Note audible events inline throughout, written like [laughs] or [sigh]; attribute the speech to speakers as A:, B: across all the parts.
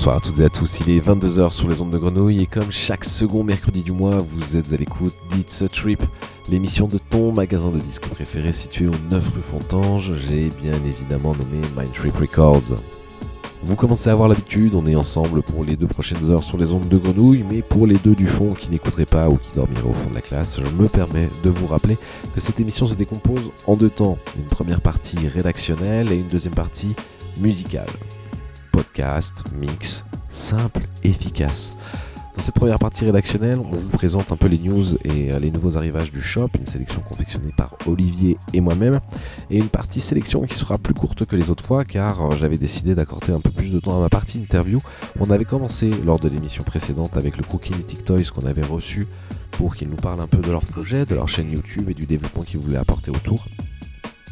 A: Bonsoir à toutes et à tous, il est 22h sur les ondes de Grenouille et comme chaque second mercredi du mois, vous êtes à l'écoute d'It's a Trip, l'émission de ton magasin de disques préféré situé au 9 rue Fontange, j'ai bien évidemment nommé Mind Trip Records. Vous commencez à avoir l'habitude, on est ensemble pour les deux prochaines heures sur les ondes de Grenouille, mais pour les deux du fond qui n'écouteraient pas ou qui dormiraient au fond de la classe, je me permets de vous rappeler que cette émission se décompose en deux temps, une première partie rédactionnelle et une deuxième partie musicale podcast, mix, simple, efficace. Dans cette première partie rédactionnelle, on vous présente un peu les news et euh, les nouveaux arrivages du shop, une sélection confectionnée par Olivier et moi-même, et une partie sélection qui sera plus courte que les autres fois car euh, j'avais décidé d'accorder un peu plus de temps à ma partie interview. On avait commencé lors de l'émission précédente avec le crew Kinetic Toys qu'on avait reçu pour qu'ils nous parlent un peu de leur projet, de leur chaîne YouTube et du développement qu'ils voulaient apporter autour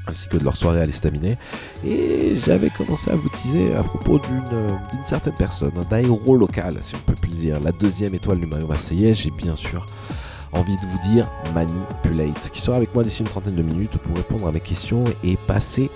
A: ainsi que de leur soirée à l'estaminet. Et j'avais commencé à vous teaser à propos d'une certaine personne, d'un héros local, si on peut plus dire, la deuxième étoile du maillot marseillais. J'ai bien sûr envie de vous dire Manipulate, qui sera avec moi d'ici une trentaine de minutes pour répondre à mes questions et passer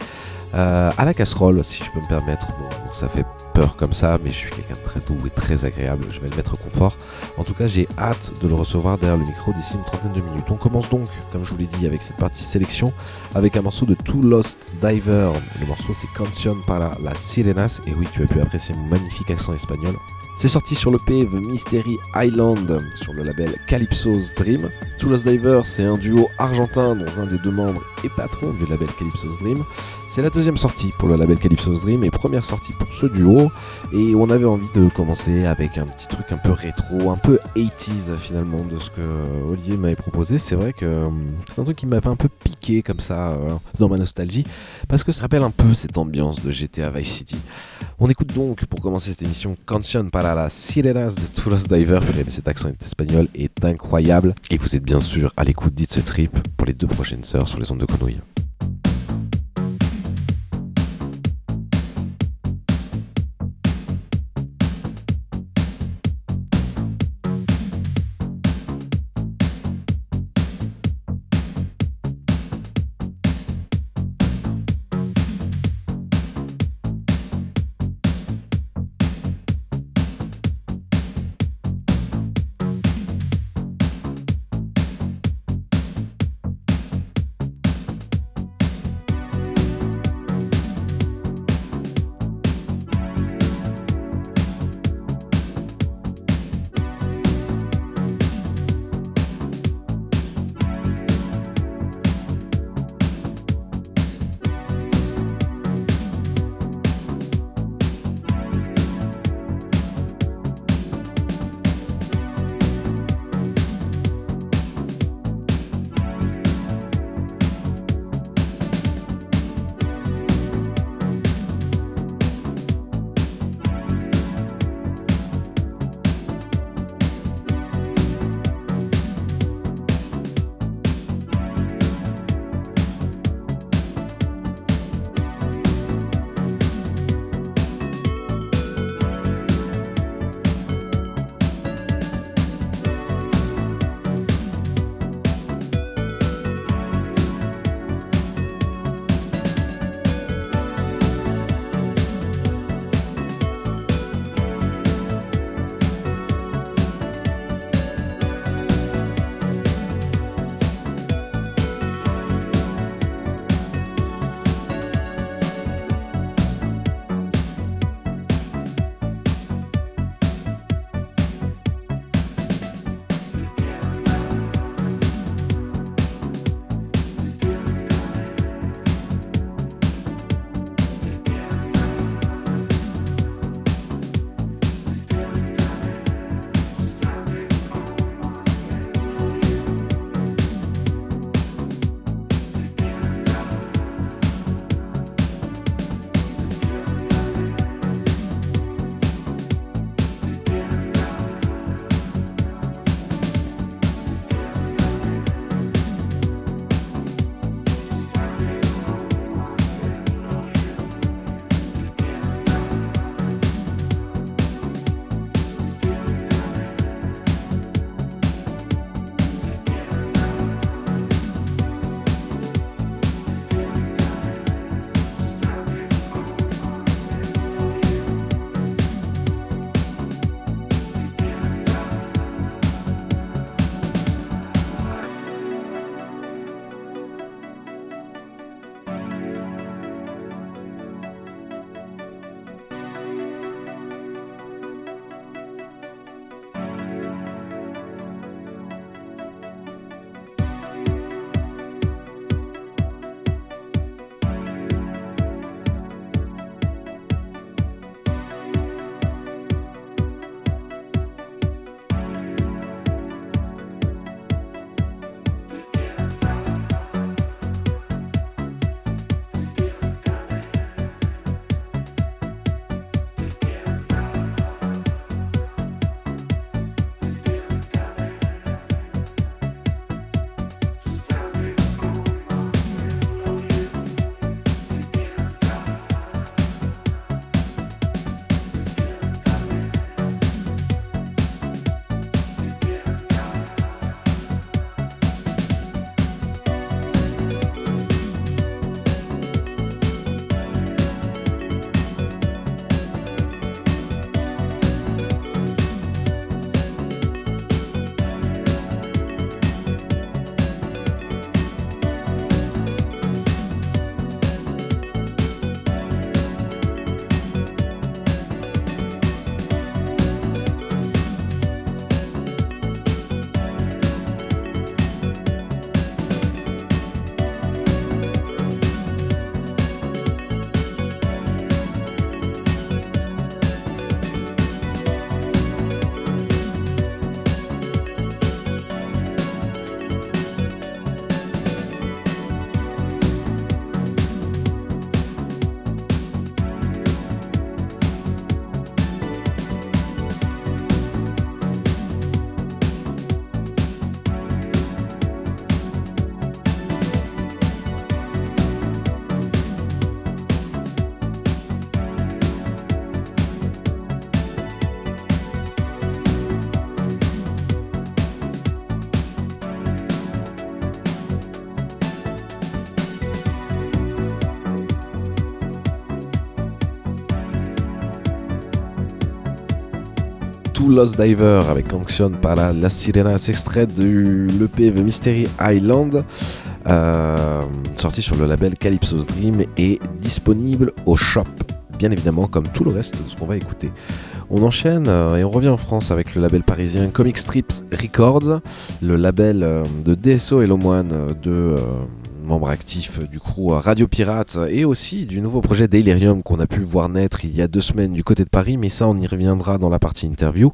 A: euh, à la casserole, si je peux me permettre. Bon, ça fait peur comme ça, mais je suis quelqu'un de très doux et très agréable. Je vais le mettre confort. En tout cas, j'ai hâte de le recevoir derrière le micro d'ici une trentaine de minutes. On commence donc, comme je vous l'ai dit, avec cette partie sélection, avec un morceau de Two Lost Diver. Le morceau, c'est Canción para las Sirenas. Et oui, tu as pu apprécier mon magnifique accent espagnol. C'est sorti sur le P The Mystery Island sur le label Calypso's Dream. Two Lost Diver, c'est un duo argentin dont un des deux membres est patron du label Calypso's Dream. C'est la deuxième sortie pour le label Calypso's Dream et première sortie pour ce duo. Et on avait envie de commencer avec un petit truc un peu rétro, un peu 80s finalement de ce que Olivier m'avait proposé. C'est vrai que hum, c'est un truc qui m'avait un peu piqué comme ça euh, dans ma nostalgie parce que ça rappelle un peu cette ambiance de GTA Vice City. On écoute donc pour commencer cette émission Canción para las Sirenas de Toulouse Diver. Cet accent espagnol est incroyable et vous êtes bien sûr à l'écoute d'It's Trip pour les deux prochaines heures sur les ondes de Grenouille. Lost Diver avec Anxion par la, la Sirena, extrait du l'EP The Mystery Island, euh, sorti sur le label Calypso's Dream et disponible au shop, bien évidemment, comme tout le reste de ce qu'on va écouter. On enchaîne euh, et on revient en France avec le label parisien Comic Strips Records, le label euh, de DSO et Lomoine de membre actif euh, du coup Radio Pirate et aussi du nouveau projet Delirium qu'on a pu voir naître il y a deux semaines du côté de Paris, mais ça on y reviendra dans la partie interview,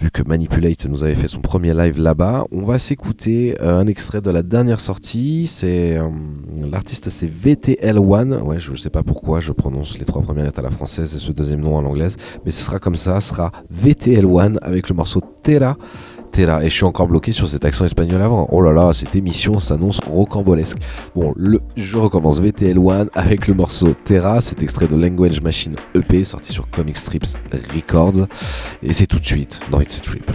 A: vu que Manipulate nous avait fait son premier live là-bas. On va s'écouter euh, un extrait de la dernière sortie, c'est euh, l'artiste c'est VTL1, ouais je sais pas pourquoi je prononce les trois premières lettres à la française et ce deuxième nom à l'anglaise, mais ce sera comme ça, ce sera VTL1 avec le morceau Terra. Et je suis encore bloqué sur cet accent espagnol avant. Oh là là, cette émission s'annonce rocambolesque. Bon, le, je recommence VTL1 avec le morceau Terra, cet extrait de Language Machine EP sorti sur Comic Strips Records. Et c'est tout de suite dans It's a Trip.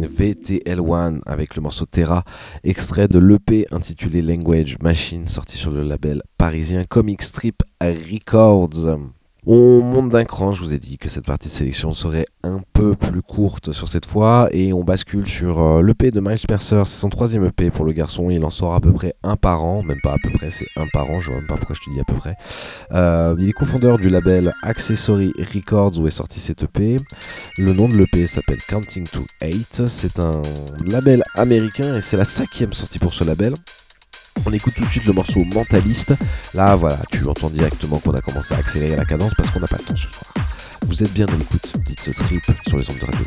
A: VTL1 avec le morceau Terra, extrait de l'EP intitulé Language Machine, sorti sur le label parisien Comic Strip Records. On monte d'un cran, je vous ai dit que cette partie de sélection serait un peu plus courte sur cette fois et on bascule sur euh, l'EP de Miles Mercer, c'est son troisième EP pour le garçon, il en sort à peu près un par an, même pas à peu près, c'est un par an, je vois même pas pourquoi je te dis à peu près. Euh, il est cofondeur du label Accessory Records où est sorti cet EP. Le nom de l'EP s'appelle Counting to 8, c'est un label américain et c'est la cinquième sortie pour ce label. On écoute tout de suite le morceau Mentaliste. Là, voilà, tu entends directement qu'on a commencé à accélérer la cadence parce qu'on n'a pas le temps ce soir. Vous êtes bien à l'écoute, dites ce trip sur les ondes de Radio.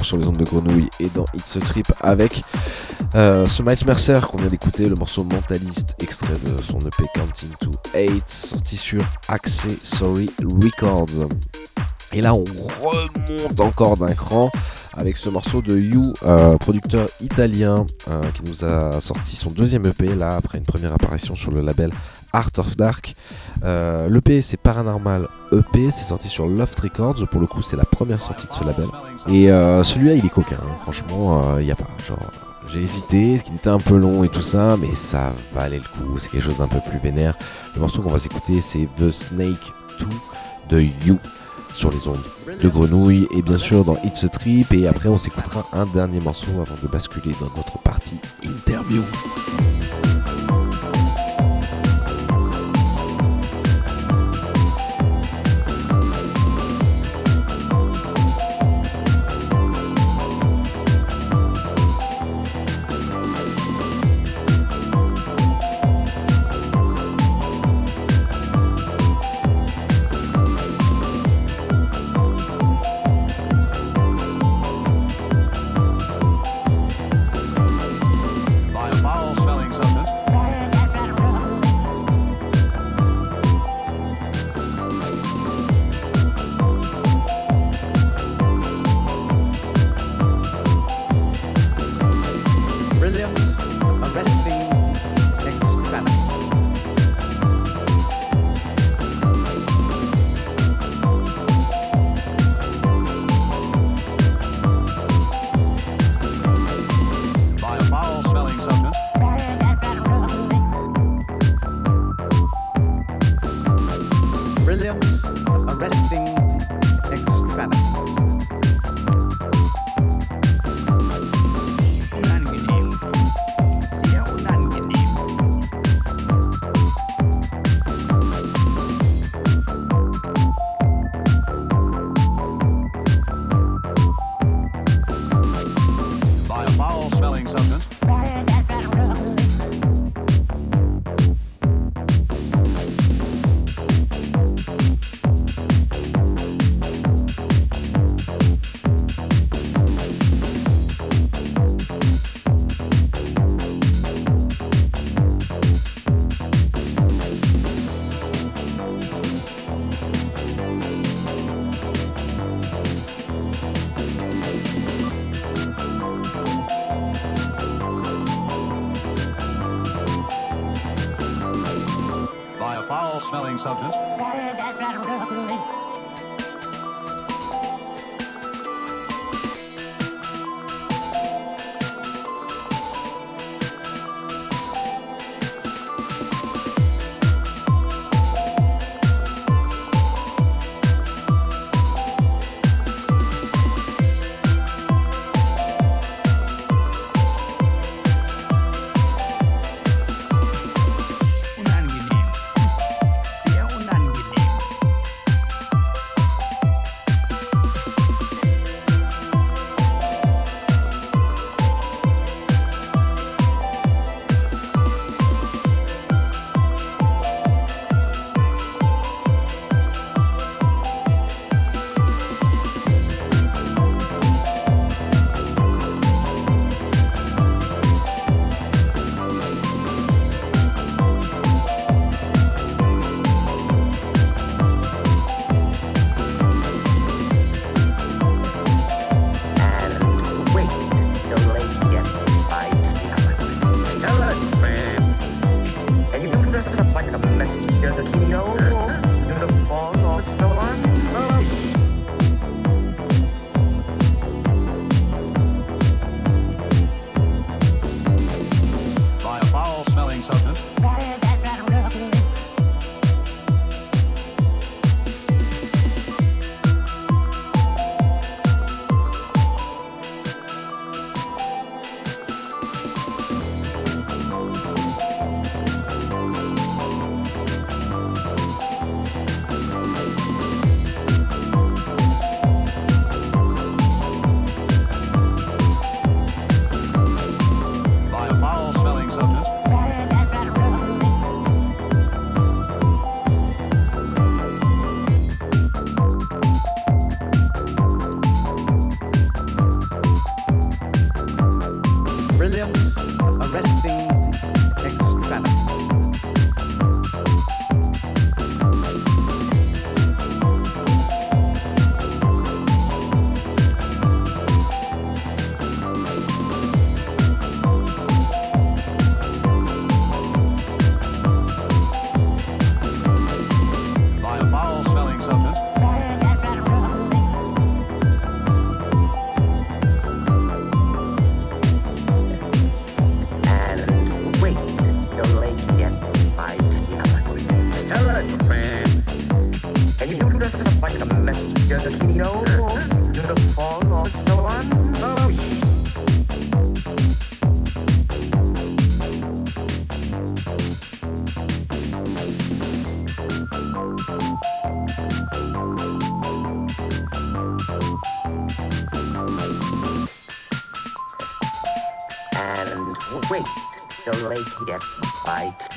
A: Sur les ondes de grenouille et dans It's a Trip avec euh, ce Miles Mercer qu'on vient d'écouter, le morceau Mentaliste, extrait de son EP Counting to 8, sorti sur Accessory Records. Et là, on remonte encore d'un cran avec ce morceau de You, euh, producteur italien euh, qui nous a sorti son deuxième EP là après une première apparition sur le label Art of Dark. L'EP c'est Paranormal EP, c'est sorti sur Loft Records, pour le coup c'est la première sortie de ce label. Et euh, celui-là il est coquin, hein. franchement il n'y a pas. Genre, j'ai hésité, parce qu'il était un peu long et tout ça, mais ça valait le coup, c'est quelque chose d'un peu plus vénère. Le morceau qu'on va s'écouter c'est The Snake 2 de You sur les ondes de grenouille et bien sûr dans It's a Trip et après on s'écoutera un dernier morceau avant de basculer dans notre partie interview.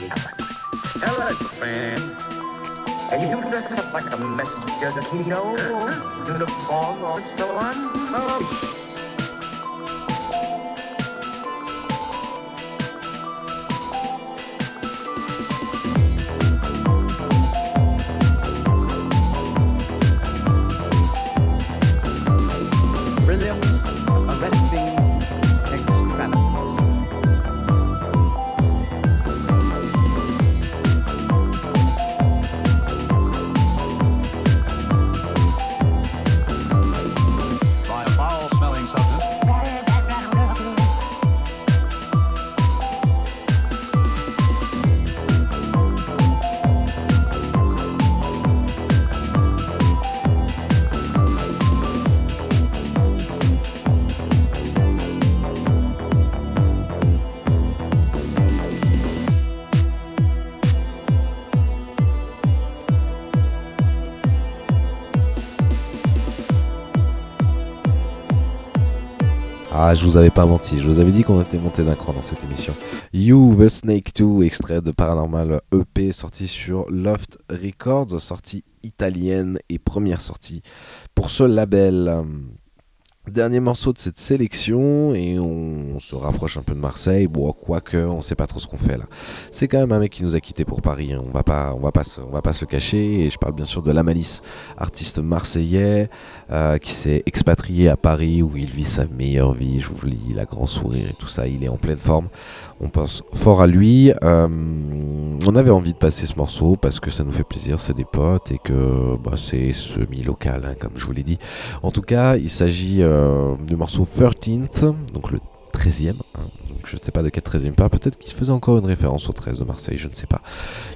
B: Tell us, man. Are you dressed up like a messenger, Kino? Uh-huh. You look
A: Ah, je vous avais pas menti, je vous avais dit qu'on était monté d'un cran dans cette émission. You the Snake 2, extrait de Paranormal EP sorti sur Loft Records, sortie italienne et première sortie pour ce label. Dernier morceau de cette sélection et on se rapproche un peu de Marseille. Bon, quoique, on sait pas trop ce qu'on fait là. C'est quand même un mec qui nous a quitté pour Paris. Hein. On va pas, va pas, se, va pas se cacher. Et je parle bien sûr de La Malice, artiste marseillais euh, qui s'est expatrié à Paris où il vit sa meilleure vie. Je vous lis, il a grand sourire et tout ça. Il est en pleine forme. On pense fort à lui. Euh, on avait envie de passer ce morceau parce que ça nous fait plaisir, c'est des potes et que bah, c'est semi-local, hein, comme je vous l'ai dit. En tout cas, il s'agit euh, du morceau 13th, donc le 13e. Hein. je ne sais pas de quel 13e part, peut-être qu'il faisait encore une référence au 13 de Marseille, je ne sais pas.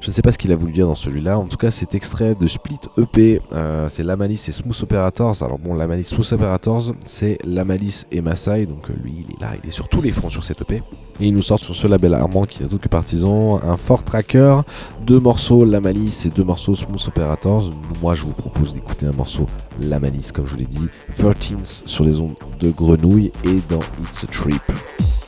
A: Je ne sais pas ce qu'il a voulu dire dans celui-là. En tout cas, c'est extrait de Split EP, euh, c'est Lamalis et Smooth Operators. Alors bon, Lamalis, Smooth Operators, c'est Lamalis et Masai, donc lui, il est là, il est sur tous les fronts sur cette EP. Et il nous sort sur ce label Armand qui n'est autre que partisan un fort tracker, deux morceaux La Malice et deux morceaux Smooth Operators. Moi je vous propose d'écouter un morceau La Malice comme je vous l'ai dit, 13 sur les ondes de Grenouille et dans It's a Trip. Yeah.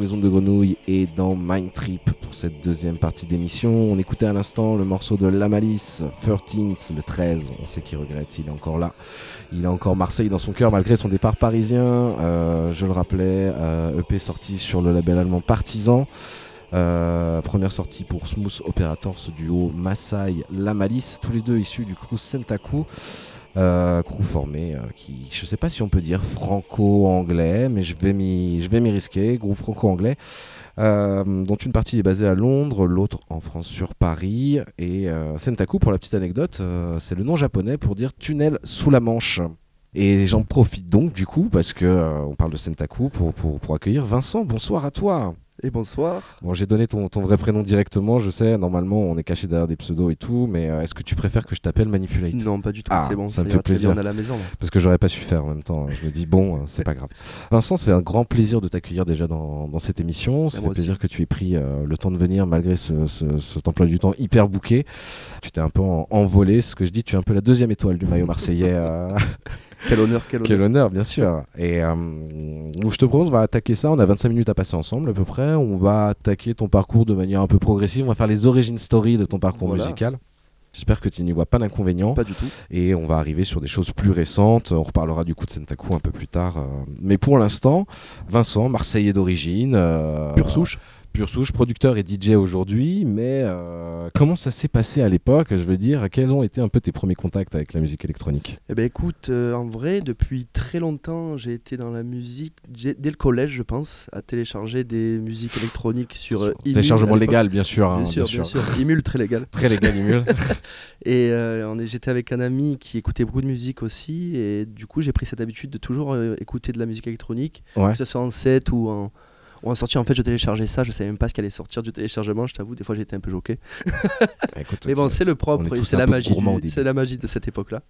A: Les ondes de grenouille et dans Mind Trip pour cette deuxième partie d'émission. On écoutait à l'instant le morceau de La Malice, 13 le 13. On sait qu'il regrette, il est encore là. Il a encore Marseille dans son cœur malgré son départ parisien. Euh, je le rappelais, euh, EP sorti sur le label allemand Partisan. Euh, première sortie pour Smooth Operator, ce duo Maasai La Malice, tous les deux issus du crew Sentaku. Euh, crew formé euh, qui, je sais pas si on peut dire franco-anglais, mais je vais m'y, risquer, groupe franco-anglais, euh, dont une partie est basée à Londres, l'autre en France sur Paris. Et Sentaku, pour la petite anecdote, c'est le nom japonais pour dire tunnel sous la Manche. Et j'en profite donc du coup parce que on parle de Sentaku pour, pour, pour accueillir Vincent. Bonsoir à toi.
C: Et bonsoir.
A: Bon, j'ai donné ton, ton, vrai prénom directement, je sais, normalement on est caché derrière des pseudos et tout, mais euh, est-ce que tu préfères que je t'appelle Manipulate?
C: Non, pas du tout,
A: ah,
C: c'est bon,
A: ça, me fait plaisir.
C: On à la maison. Là.
A: Parce que j'aurais pas su faire en même temps, je me dis bon, euh, c'est pas grave. Vincent, ça fait un grand plaisir de t'accueillir déjà dans, dans, cette émission, ça fait plaisir que tu aies pris euh, le temps de venir malgré ce, ce, cet emploi du temps hyper bouqué. Tu t'es un peu en, envolé, ce que je dis, tu es un peu la deuxième étoile du maillot marseillais.
C: Quel honneur, quel honneur.
A: Quel honneur, bien sûr. Et euh, je te propose, on va attaquer ça. On a 25 minutes à passer ensemble à peu près. On va attaquer ton parcours de manière un peu progressive. On va faire les origines story de ton parcours voilà. musical. J'espère que tu n'y vois pas d'inconvénient.
C: Pas du tout.
A: Et on va arriver sur des choses plus récentes. On reparlera du coup de Sentaku un peu plus tard. Mais pour l'instant, Vincent, Marseillais d'origine. Euh,
C: Pure souche
A: pure souche, producteur et DJ aujourd'hui, mais euh, comment ça s'est passé à l'époque? Je veux dire, quels ont été un peu tes premiers contacts avec la musique électronique?
C: Eh ben écoute, euh, en vrai, depuis très longtemps, j'ai été dans la musique dès le collège, je pense, à télécharger des musiques électroniques sur euh, Imul.
A: Téléchargement légal, bien sûr.
C: Hein, bien, sûr bien, sûr, Imul, très légal. [laughs]
A: très légal, Imul. [laughs]
C: et euh, j'étais avec un ami qui écoutait beaucoup de musique aussi, et du coup, j'ai pris cette habitude de toujours écouter de la musique électronique,
A: ouais.
C: que ce soit en set ou en en sortie en fait je téléchargeais ça je savais même pas ce qu'allait sortir du téléchargement je t'avoue des fois j'étais un peu choqué.
A: Écoute, [laughs]
C: mais bon c'est le propre c'est la magie c'est la magie de cette époque là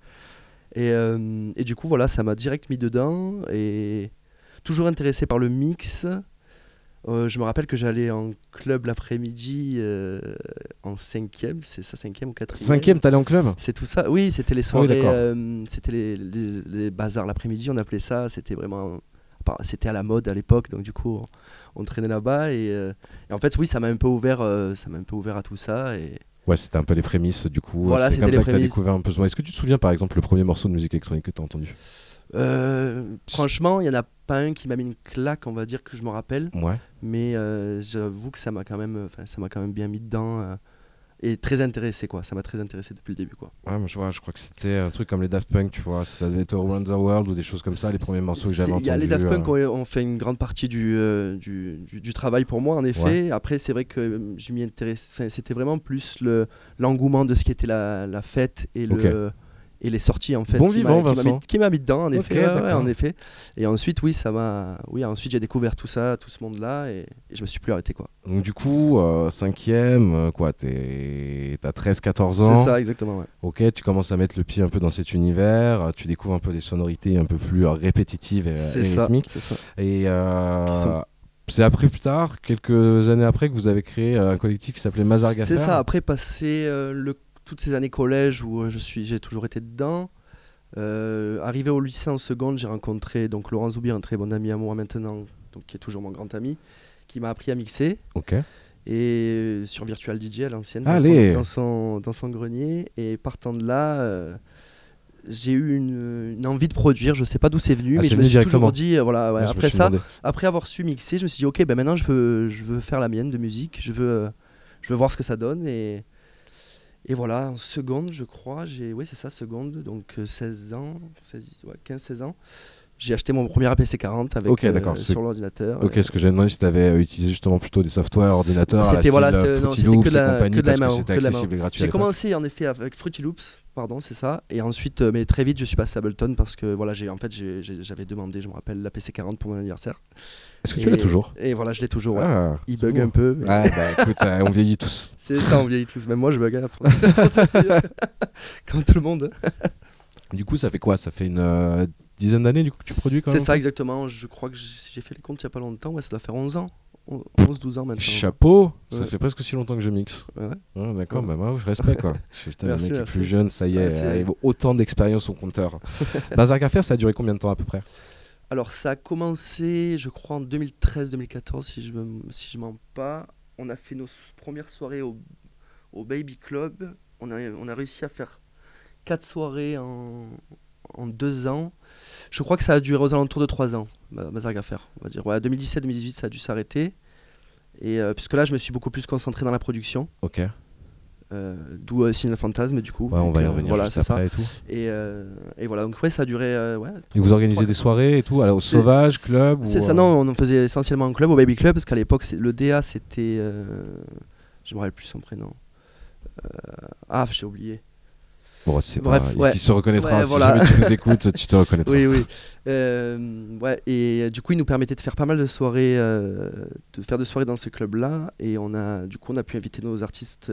C: et, euh, et, du coup voilà ça m'a direct mis dedans et toujours intéressé par le mix. Euh, je me rappelle que j'allais en club l'après-midi euh, en cinquième, c'est ça cinquième ou quatrième?
A: Cinquième, t'allais en club?
C: C'est tout ça. Oui, c'était les soirées,
A: ah oui,
C: c'était les, les, les, bazars l'après-midi, on appelait ça. C'était vraiment c'était à la mode à l'époque, donc du coup, on, on traînait là-bas. Et, euh, et, en fait, oui, ça m'a un peu ouvert, euh, ça m'a un peu ouvert à tout ça. Et...
A: Ouais, c'était un peu les prémices du coup.
C: Voilà,
A: c'est comme ça que tu as découvert un peu. Est-ce que tu te souviens par exemple le premier morceau de musique électronique que tu as entendu?
C: Euh, Franchement, il n'y en a pas un qui m'a mis une claque, on va dire, que je me rappelle.
A: Ouais.
C: Mais j'avoue que ça m'a quand, même, ça quand même bien mis dedans et très intéressé quoi. Ça m'a très intéressé depuis le début quoi.
A: Ouais moi je vois je crois que c'était un truc comme les Daft Punk tu vois. Ça devait être Around the World ou des choses comme ça les premiers morceaux que j'avais entendus
C: il y a les Daft Punk euh... ont, fait une grande partie du, euh, du, du, du, travail pour moi en effet.
A: Ouais.
C: après c'est vrai que je m'y intéresse c'était vraiment plus le l'engouement de ce qui était la, la fête et le et les sorties en fait.
A: Bon
C: qui
A: vivant,
C: m'a-
A: Vincent.
C: mis- Qui m'a mis dedans en effet. ouais, ouais,
A: d'accord.
C: en effet. Et ensuite, oui, ça m'a. Oui, ensuite j'ai découvert tout ça, tout ce monde-là, et, et je me suis plus arrêté quoi.
A: Donc du coup, euh, cinquième, euh, quoi, t'es- t'as 13-14 ans.
C: C'est ça, exactement. Ouais.
A: Ok, tu commences à mettre le pied un peu dans cet univers, euh, tu découvres un peu des sonorités un peu plus répétitives et,
C: C'est
A: et
C: ça.
A: rythmiques.
C: C'est ça.
A: Et euh, c'est après plus tard, quelques années après, que vous avez créé un collectif qui s'appelait Mazar Gaffer.
C: C'est ça. Après passer euh, le, toutes ces années collège où euh, je suis, j'ai toujours été dedans. Euh, arrivé au lycée en seconde, j'ai rencontré donc Laurent Zoubi, un très bon ami à moi maintenant, donc qui est toujours mon grand ami, qui m'a appris à mixer
A: Ok.
C: et sur Virtual DJ à l'ancienne dans son, dans, son, dans son grenier. Et partant de là, euh, j'ai eu une, une envie de produire. Je sais pas d'où c'est venu,
A: Ah,
C: mais je me suis toujours dit, euh, voilà, ouais,
A: Ouais, je me
C: après ça,
A: demandé.
C: après avoir su mixer, je me suis dit ok, ben maintenant je veux, je veux faire la mienne de musique, je veux, je veux voir ce que ça donne et, et voilà, en seconde je crois, j'ai, oui c'est ça, seconde, donc euh, 16 ans, 16 ouais, 15-16 ans, j'ai acheté mon premier APC 40 avec, euh, sur l'ordinateur.
A: Ok, ce que j'ai demandé si tu avais utilisé justement plutôt des softwares, ordinateurs,
C: C'était voilà,
A: euh,
C: non, que
A: Loops
C: de la-
A: et compagnie,
C: que de la
A: parce que
C: MAO,
A: c'était
C: que de la
A: accessible et gratuit.
C: J'ai commencé en effet avec Fruity Loops, pardon, c'est ça. Et ensuite, euh, mais très vite, je suis passé à Ableton parce que voilà, j'ai en fait, j'avais demandé, je me rappelle, la PC 40 pour mon anniversaire.
A: Est-ce que tu l'as toujours?
C: Et voilà, je l'ai toujours. ouais.
A: Ah,
C: Il bug
A: bon.
C: un peu. mais
A: Ouais, bah écoute, on vieillit tous. [laughs]
C: C'est ça, on vieillit tous. Même moi, je bug à fond. [laughs] Comme tout le monde.
A: Du coup, ça fait quoi? Ça fait une dizaine d'années du coup que tu produis quand
C: C'est
A: même
C: ça, exactement. Je crois que j'ai fait les comptes il y a pas longtemps. Ouais, ça doit faire 11 ans. 11-12 ans maintenant.
A: Chapeau, ça
C: Ouais.
A: fait presque aussi longtemps que je mixe.
C: Ouais.
A: Ouais, D'accord,
C: Ouais.
A: bah moi je respecte quoi. Putain, le
C: Merci,
A: mec est
C: merci.
A: plus jeune, ça y est,
C: c'est-
A: avec autant d'expérience au compteur. [laughs] Bazar faire, ça a duré combien de temps à peu près?
C: Alors, ça a commencé, je crois, en 2013-2014, si je me, si je mens pas. On a fait nos premières soirées au, au Baby Club. On a, on a réussi à faire quatre soirées en, en deux ans. Je crois que ça a duré aux alentours de trois ans, Ma- Mazar Gaffer, on va dire. Ouais, 2017-2018, ça a dû s'arrêter. Et euh, puisque là, je me suis beaucoup plus concentré dans la production.
A: Ok,
C: euh, D'où euh, Signal Fantasme, du coup.
A: on va y
C: euh,
A: revenir
C: Voilà,
A: juste
C: ça.
A: et tout.
C: Et, et voilà, donc ouais, ça a duré. ouais,
A: Et vous organisez des soirées et tout alors, au Sauvage, Club ou,
C: C'est ça, non, on en faisait essentiellement en club, au Baby Club, parce qu'à l'époque, le DA, c'était. je me rappelle plus son prénom. Ah, j'ai oublié.
A: Bon, c'est
C: Bref,
A: pas...
C: ouais.
A: Il se reconnaîtra.
C: Ouais,
A: si
C: voilà.
A: jamais tu nous écoutes, tu te reconnaîtras.
C: Oui, oui. Euh, ouais, et euh, du coup, il nous permettait de faire pas mal de soirées, euh, de faire des soirées dans ce club-là. Et on a, du coup, on a pu inviter nos artistes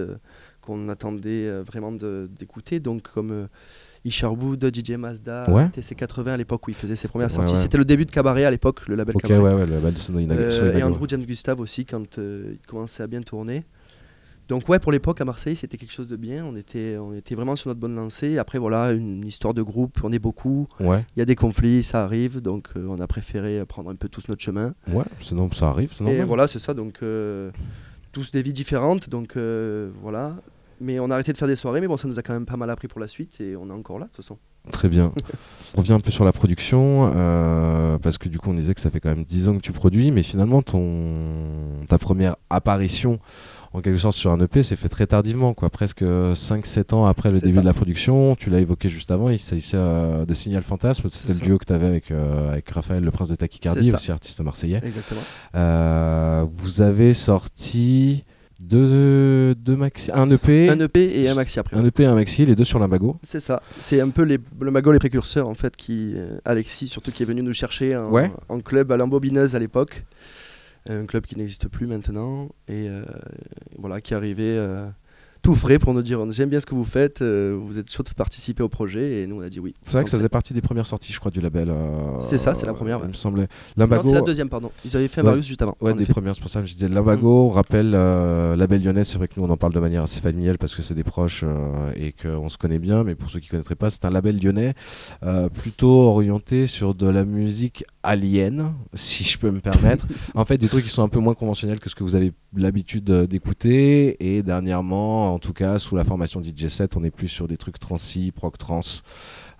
C: qu'on attendait vraiment de- d'écouter, donc comme Isherwood, DJ Mazda,
A: Ouais.
C: TC80 à l'époque où il faisait ses premières
A: ouais,
C: sorties.
A: ouais.
C: C'était le début de Cabaret à l'époque, le label
A: Ok,
C: Cabaret.
A: le de
C: Euh, et. Andrew James Gustave aussi quand euh, il commençait à bien tourner. Donc ouais, pour l'époque à Marseille, c'était quelque chose de bien. On était, on était vraiment sur notre bonne lancée. Après voilà, une histoire de groupe, on est beaucoup.
A: Ouais,
C: Il y a des conflits, ça arrive. Donc euh, on a préféré prendre un peu tous notre chemin.
A: ouais, sinon ça arrive,
C: Et voilà, c'est ça. Donc euh, tous des vies différentes. Donc euh, voilà. Mais on a arrêté de faire des soirées, mais bon, ça nous a quand même pas mal appris pour la suite et on est encore là de toute façon.
A: Très bien. [laughs] on revient un peu sur la production, euh, parce que du coup on disait que ça fait quand même 10 ans que tu produis, mais finalement ton... ta première apparition en quelque sorte sur un EP s'est fait très tardivement, quoi, presque 5-7 ans après le
C: C'est
A: début
C: ça.
A: de la production. Tu l'as évoqué juste avant, il s'agissait euh, de Signal Fantasme, c'était
C: C'est
A: le
C: ça.
A: duo que tu avais avec, euh, avec Raphaël, le prince des Tachycardies,
C: C'est ça.
A: aussi artiste marseillais.
C: Exactement.
A: Euh, vous avez sorti deux, deux maxi, un EP,
C: Un EP et un maxi après.
A: un EP et un maxi, les deux sur l'imbago.
C: C'est ça. C'est un peu les, le Mago les précurseurs en fait qui euh, Alexis surtout qui est venu nous chercher en,
A: Ouais.
C: en club à l'embobineuse à l'époque, un club qui n'existe plus maintenant et euh, voilà qui arrivait euh, tout frais pour nous dire j'aime bien ce que vous faites, euh, vous êtes chaud de participer au projet et nous on a dit oui.
A: C'est vrai que ça faisait partie des premières sorties, je crois, du label. euh,
C: C'est ça, c'est la première,
A: Il me semblait.
C: non,
A: L'imbago.
C: c'est la deuxième pardon. Ils avaient fait un
A: Ouais.
C: Marius juste avant.
A: Ouais, des
C: effet.
A: premières, c'est pour ça que je disais Lambago, on rappelle euh, Label Lyonnais, c'est vrai que nous on en parle de manière assez familiale parce que c'est des proches et qu'on se connaît bien, mais pour ceux qui ne connaîtraient pas, c'est un label lyonnais plutôt orienté sur de la musique alien, si je peux me permettre. [laughs] en fait, des trucs qui sont un peu moins conventionnels que ce que vous avez l'habitude d'écouter, et dernièrement, en tout cas, sous la formation DJ 7, on est plus sur des trucs transi, proc trans.